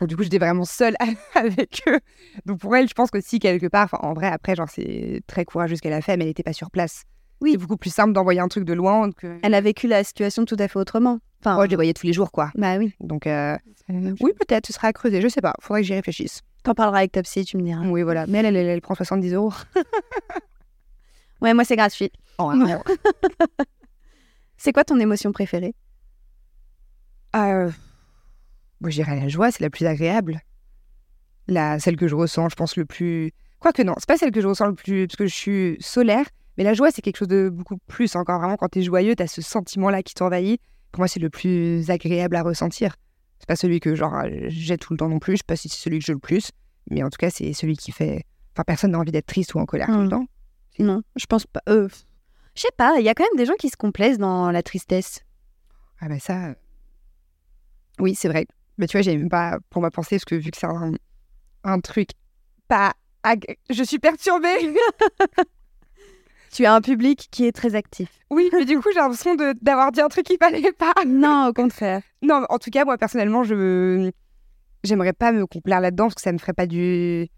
Donc, du coup, j'étais vraiment seule avec eux. Donc, pour elle, je pense que si, quelque part, en vrai, après, genre, c'est très courageux ce qu'elle a fait, mais elle n'était pas sur place. Oui. C'est beaucoup plus simple d'envoyer un truc de loin que. elle a vécu la situation tout à fait autrement. Enfin, Ouais, je les voyais tous les jours, quoi. bah oui. Donc, euh, oui, peut-être, ce sera à creuser. Je sais pas. Faudrait que j'y réfléchisse. T'en parleras avec ta psy, tu me diras. Oui, voilà. Mais elle, elle, elle, elle prend 70 euros. Ouais, moi, c'est gratuit. Oh, C'est quoi ton émotion préférée? Euh, moi, je dirais la joie, c'est la plus agréable. La, celle que je ressens, je pense, le plus. Quoique non, c'est pas celle que je ressens le plus, parce que je suis solaire, mais la joie, c'est quelque chose de beaucoup plus. Encore vraiment, quand t'es joyeux, t'as ce sentiment-là qui t'envahit. Pour moi, c'est le plus agréable à ressentir. C'est pas celui que, genre, euh, j'ai tout le temps non plus. Je sais pas si c'est celui que j'ai le plus, mais en tout cas, c'est celui qui fait. Enfin, personne n'a envie d'être triste ou en colère tout Mm. le temps. Non, je pense pas. Euh, je sais pas, il y a quand même des gens qui se complaisent dans la tristesse. Ah, bah ça. euh, Oui, c'est vrai. Mais tu vois, j'ai même pas pour ma pensée, parce que vu que c'est un, un truc pas. ag- Je suis perturbée. Tu as un public qui est très actif. Oui, mais du coup, j'ai l'impression d'avoir dit un truc qu'il fallait pas. Non, au contraire. Non, en tout cas, moi, personnellement, je j'aimerais pas me complaire là-dedans parce que ça me ferait pas du.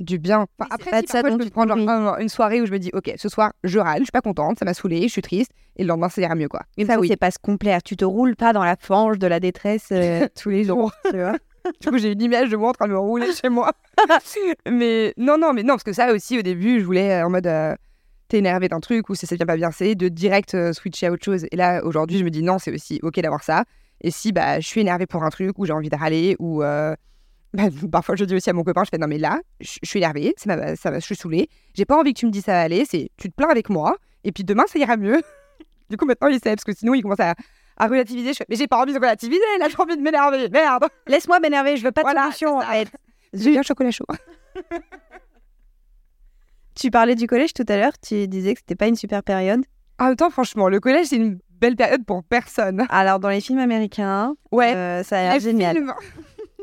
Du bien. Enfin, c'est après, pas si, de ça je peux prendre genre, une soirée où je me dis, ok, ce soir, je râle, je suis pas contente, ça m'a saoulée, je suis triste, et le lendemain, ça ira mieux, quoi. Mais ça, oui. c'est pas se complaire. Tu te roules pas dans la fange de la détresse euh, tous les jours. tu vois. Du coup, j'ai une image de moi en train de me rouler chez moi. mais non, non, mais non, parce que ça aussi, au début, je voulais euh, en mode euh, t'es énervé d'un truc ou ça s'est bien pas bien passé, de direct euh, switcher à autre chose. Et là, aujourd'hui, je me dis non, c'est aussi ok d'avoir ça. Et si bah, je suis énervée pour un truc ou j'ai envie de râler ou bah, parfois je dis aussi à mon copain, je fais non, mais là, je je suis énervée, ma- ça va, je suis saoulée, j'ai pas envie que tu me dises ça va aller, c'est tu te plains avec moi et puis demain ça ira mieux. du coup, maintenant, il sait parce que sinon, il commence à, à relativiser. Je fais, mais j'ai pas envie de relativiser, là, j'ai envie de m'énerver, merde. Laisse-moi m'énerver, je veux pas de Voilà, solution. J'ai bien chocolat chaud. Tu parlais du collège tout à l'heure, tu disais que c'était pas une super période. En même temps, franchement, le collège, c'est une belle période pour personne. Alors, dans les films américains, Ouais, euh, ça a l'air génial.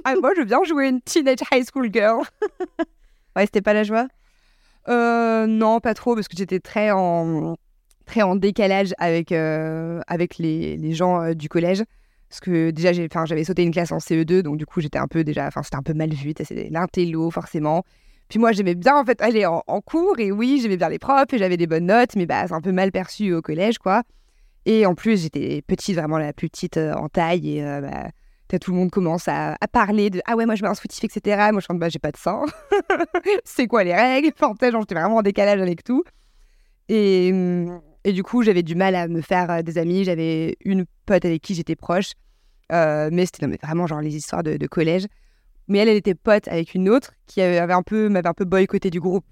Ah, moi, je veux bien jouer une teenage high school girl. Ouais, c'était pas la joie? Euh, non, pas trop, parce que j'étais très en, très en décalage avec, euh, avec les, les gens euh, du collège. Parce que déjà, j'avais sauté une classe en CE2, donc du coup, j'étais un peu déjà, enfin, c'était un peu mal vu. C'est l'intello, forcément. Puis moi, j'aimais bien, en fait, aller en, cours, et oui, j'aimais bien les profs, et j'avais des bonnes notes, mais bah, c'est un peu mal perçu au collège, quoi. Et en plus, j'étais petite, vraiment la plus petite en taille, et bah, tout le monde commence à, parler de Ah ouais, moi je mets un soutif, etc. Moi je mode, bah, j'ai pas de sang. c'est quoi les règles Enfin, genre, j'étais vraiment en décalage avec tout. Et, et du coup, j'avais du mal à me faire euh, des amis. J'avais une pote avec qui j'étais proche, euh, mais c'était vraiment genre les histoires de, collège. Mais elle, elle était pote avec une autre qui avait un peu, m'avait un peu boycotté du groupe.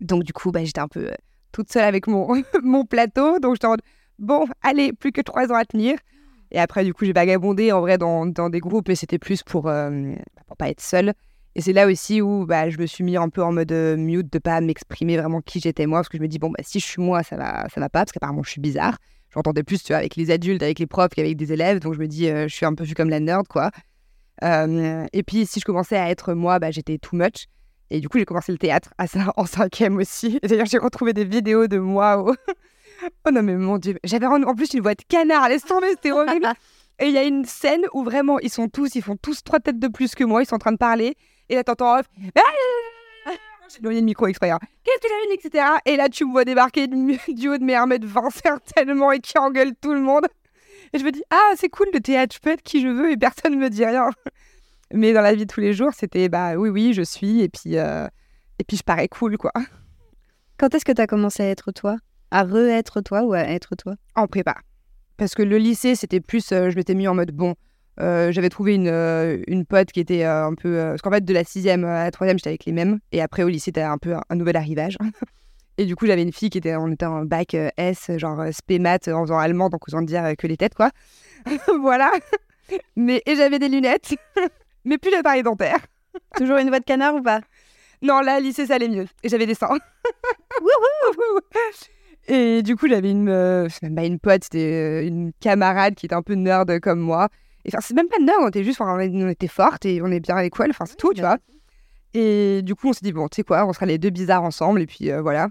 Donc du coup, bah, j'étais un peu euh, toute seule avec mon, mon plateau. Donc j'étais en bon, allez, plus que trois ans à tenir. Et après, du coup, j'ai vagabondé en vrai dans, des groupes, mais c'était plus pour, euh, pas être seule. Et c'est là aussi où bah, je me suis mis un peu en mode euh, mute de pas m'exprimer vraiment qui j'étais moi, parce que je me dis, bon, bah, si je suis moi, ça va, ça va pas, parce qu'apparemment, je suis bizarre. J'entendais plus, avec les adultes, avec les profs qu'avec des élèves, donc je me dis, euh, je suis un peu vue comme la nerd, quoi. Euh, et puis, si je commençais à être moi, bah, j'étais too much. Et du coup, j'ai commencé le théâtre à ça, en cinquième aussi. Et D'ailleurs, j'ai retrouvé des vidéos de moi. au- oh non, mais mon Dieu. J'avais en en plus une voix de canard. Laisse tomber, c'était horrible. Et il y a une scène où vraiment, ils sont tous, ils font tous trois têtes de plus que moi. Ils sont en train de parler. Et là, t'entends en off. Ah J'ai éloigné le micro exprès. hein. Qu'est-ce que j'ai dit, etc. Et là, tu me vois débarquer du, du haut de mes 1m20 certainement et qui engueule tout le monde. Et je me dis, ah, c'est cool le théâtre, je peux être qui je veux et personne ne me dit rien. Mais dans la vie de tous les jours, c'était, bah oui, oui, je suis. Et puis, euh, et puis je parais cool, quoi. Quand est-ce que tu as commencé à être toi? À re-être toi ou à être toi? En prépa. Parce que le lycée, c'était plus, euh, je m'étais mis en mode, bon, euh, j'avais trouvé une, euh, une pote qui était euh, un peu... parce qu'en fait, de la sixième à la troisième, j'étais avec les mêmes. Et après, au lycée, t'as un peu un, un nouvel arrivage. Et du coup, j'avais une fille qui était, on était en bac S, genre spé maths, en faisant allemand, donc autant dire que les têtes, quoi. voilà. Mais, et j'avais des lunettes, mais plus l'appareil dentaire. Toujours une voix de canard ou pas? Non, là, lycée, ça allait mieux. Et j'avais des seins. Et du coup, j'avais une, euh, pas une pote, c'était euh, une camarade qui était un peu nerd comme moi. Et enfin, c'est même pas nerd, on était juste, enfin, on était forte et on est bien avec elle, enfin, c'est tout, tu vois. Et du coup, on s'est dit, bon, tu sais quoi, on sera les deux bizarres ensemble, et puis euh, voilà.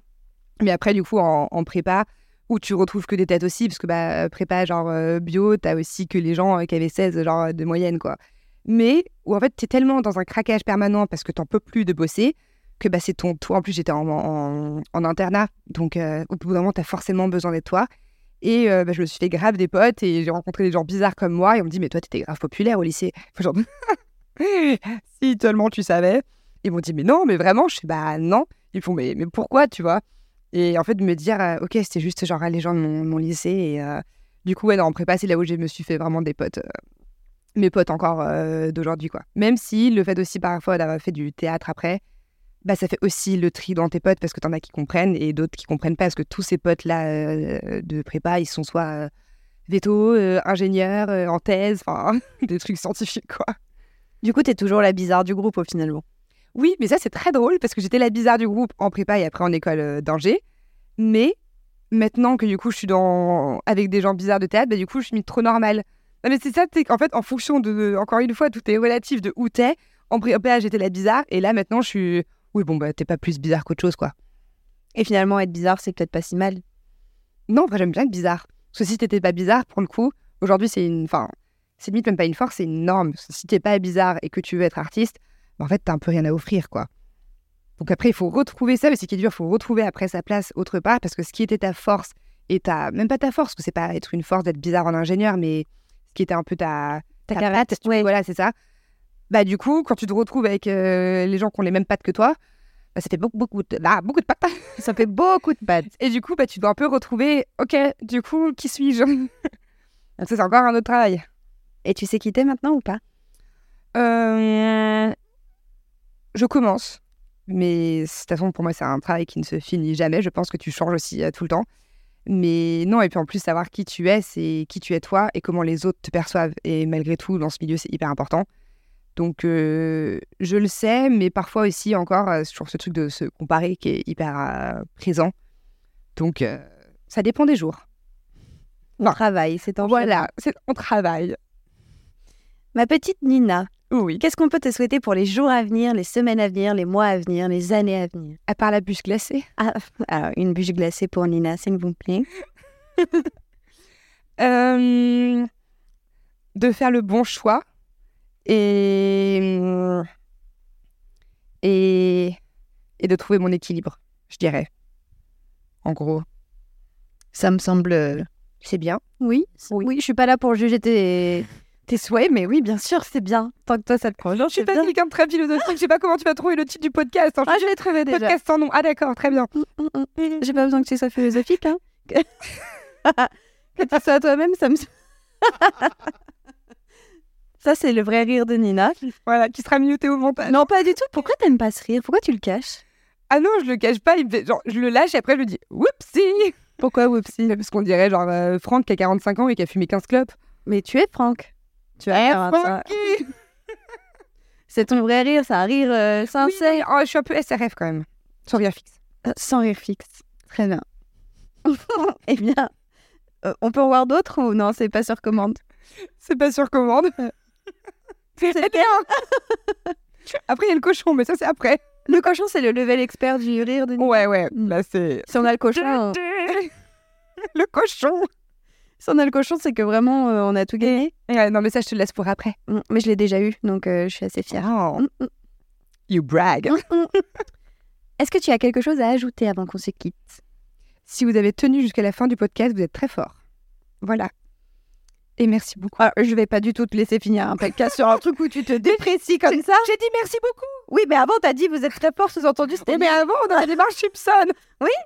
Mais après, du coup, en, en prépa, où tu retrouves que des têtes aussi, parce que bah, prépa, genre euh, bio, t'as aussi que les gens euh, qui avaient 16, genre de moyenne, quoi. Mais où en fait, t'es tellement dans un craquage permanent parce que t'en peux plus de bosser, que bah, c'est ton tour. En plus, j'étais en, internat, donc euh, au bout d'un moment, t'as forcément besoin d'être toi. Et euh, bah, je me suis fait grave des potes et j'ai rencontré des gens bizarres comme moi et on me dit, mais toi, t'étais grave populaire au lycée. Si seulement tu savais. Ils m'ont dit, mais non, mais vraiment, je fais, bah non. Ils font, mais, mais pourquoi, tu vois? Et en fait, de me dire, euh, ok, c'était juste genre les gens de mon, lycée. Et euh, du coup, ouais, non, en prépa, c'est là où je me suis fait vraiment des potes. mes potes encore d'aujourd'hui, quoi. Même si le fait aussi parfois d'avoir fait du théâtre après, bah, ça fait aussi le tri dans tes potes parce que t'en as qui comprennent et d'autres qui comprennent pas parce que tous ces potes-là euh, de prépa, ils sont soit euh, véto, euh, ingénieurs, euh, en thèse, enfin, des trucs scientifiques, quoi. Du coup, t'es toujours la bizarre du groupe au finalement. Oui, mais ça, c'est très drôle parce que j'étais la bizarre du groupe en prépa et après en école euh, d'ingé. Mais maintenant que du coup, je suis dans... avec des gens bizarres de théâtre, bah, du coup, je suis trop normale. Non, mais c'est ça, c'est qu'en fait, en fonction de. Encore une fois, tout est relatif de où t'es. En prépa, j'étais la bizarre et là, maintenant, je suis. Oui, bon, bah, t'es pas plus bizarre qu'autre chose, quoi. Et finalement, être bizarre, c'est peut-être pas si mal. Non, en vrai, j'aime bien être bizarre. Parce que si t'étais pas bizarre, pour le coup, aujourd'hui, c'est une. Enfin, c'est limite même pas une force, c'est une norme. Si t'es pas bizarre et que tu veux être artiste, bah, en fait, t'as un peu rien à offrir, quoi. Donc après, il faut retrouver ça, mais ce qui est dur, il faut retrouver après sa place autre part, parce que ce qui était ta force, et ta, même pas ta force, parce que c'est pas être une force d'être bizarre en ingénieur, mais ce qui était un peu ta, Ta ta patte, ouais. voilà, c'est ça. Bah du coup, quand tu te retrouves avec euh, les gens qui ont les mêmes pattes que toi, bah, ça fait beaucoup, beaucoup, de, ah, beaucoup de pattes. Ça fait beaucoup de pattes. Et du coup, bah, tu dois un peu retrouver, ok, du coup, qui suis-je? C'est encore un autre travail. Et tu sais quitter maintenant ou pas? Euh, Je commence, mais de toute façon, pour moi, c'est un travail qui ne se finit jamais. Je pense que tu changes aussi euh, tout le temps. Mais non, et puis en plus, savoir qui tu es, c'est qui tu es toi et comment les autres te perçoivent. Et malgré tout, dans ce milieu, c'est hyper important. Donc, euh, je le sais, mais parfois aussi, encore, euh, c'est toujours ce truc de se comparer qui est hyper euh, présent. Donc, euh, ça dépend des jours. On travaille, c'est en Voilà, c'est on travaille. Ma petite Nina, Oui. qu'est-ce qu'on peut te souhaiter pour les jours à venir, les semaines à venir, les mois à venir, les années à venir? À part la bûche glacée. Ah, alors, une bûche glacée pour Nina, s'il vous plaît. Euh, de faire le bon choix et, et, et de trouver mon équilibre, je dirais. En gros, Ça me semble. euh, c'est bien. Oui, oui. je suis pas là pour juger tes, tes souhaits, mais oui, bien sûr, c'est bien. Tant que toi, ça te convient, Je suis c'est pas quelqu'un de très philosophique, je sais pas comment tu vas trouver le titre du podcast. hein. Ah, je l'ai trouvé déjà. podcast sans nom. Ah d'accord, très bien. Mm, mm, mm. J'ai pas besoin que tu sois philosophique, hein. Que, que tu sois toi-même, ça me. ça, c'est le vrai rire de Nina. Voilà, qui sera minuté au montage. Non, pas du tout. Pourquoi t'aimes pas ce rire? Pourquoi tu le caches? Ah non, je le cache pas, il me fait- genre, je le lâche et après je lui dis whoopsie Pourquoi, Whoopsie? Parce qu'on dirait genre euh, Franck qui a 45 ans et qui a fumé 15 clopes. Mais tu es Franck. Tu as l'air, ça. Francky C'est ton vrai rire, c'est un rire euh, Oui, sincère. mais, oh, je suis un peu SRF quand même. Sans rien fixe. Euh, Sans rire fixe. Très bien. eh bien, euh, on peut en voir d'autres ou non? C'est pas sur commande. C'est pas sur commande. C'est bien. Après, il y a le cochon, mais ça, c'est après. Le cochon, c'est le level expert du rire de. Ouais, ouais. Là, c'est. Si on a le cochon, on- le cochon. si on a le cochon, c'est que vraiment euh, on a tout gagné. Ouais, non, mais ça, je te laisse pour après. Mm, Mais je l'ai déjà eu, donc euh, je suis assez fière. Oh, Mm, mm, you brag. mm. Est-ce que tu as quelque chose à ajouter avant qu'on se quitte? Si vous avez tenu jusqu'à la fin du podcast, vous êtes très fort. Voilà. Et merci beaucoup. Alors, Je vais pas du tout te laisser finir un podcast sur un truc où tu te déprécies comme ça. J'ai dit merci beaucoup. Oui, mais avant, t'as dit vous êtes très fort, sous-entendu, mais avant, on a des marches Simpson.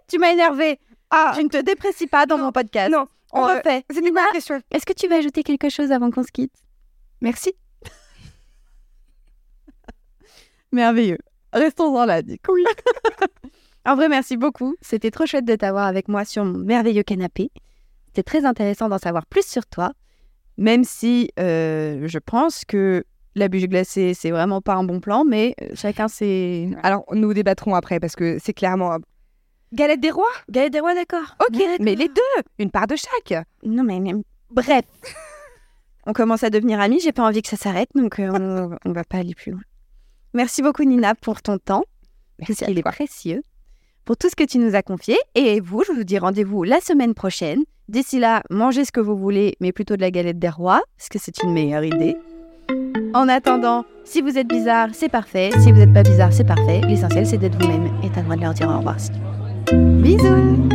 Tu m'as énervé. Ah, Tu ne te déprécies pas dans Non, mon podcast. non. On euh, refait. C'est une bonne question. Est-ce que tu veux ajouter quelque chose avant qu'on se quitte? Merci. Merveilleux. Restons-en là, du coup. en vrai, merci beaucoup. C'était trop chouette de t'avoir avec moi sur mon merveilleux canapé. C'était très intéressant d'en savoir plus sur toi, même si euh, je pense que la bûche glacée, c'est vraiment pas un bon plan, mais euh, chacun ses... Alors, nous débattrons après parce que c'est clairement. Galette des rois Galette des rois, d'accord. Ok, Ouais, mais les deux, une part de chaque. Non, mais, mais- bref. on commence à devenir amis, j'ai pas envie que ça s'arrête, donc euh, on, on va pas aller plus loin. Merci beaucoup, Nina, pour ton temps. Merci Il est précieux. Pour tout ce que tu nous as confié. Et vous, je vous dis rendez-vous la semaine prochaine. D'ici là, mangez ce que vous voulez, mais plutôt de la galette des rois, parce que c'est une meilleure idée. En attendant, si vous êtes bizarre, c'est parfait. Si vous n'êtes pas bizarre, c'est parfait. L'essentiel, c'est d'être vous-même. Et t'as le droit de leur dire au revoir. Bisous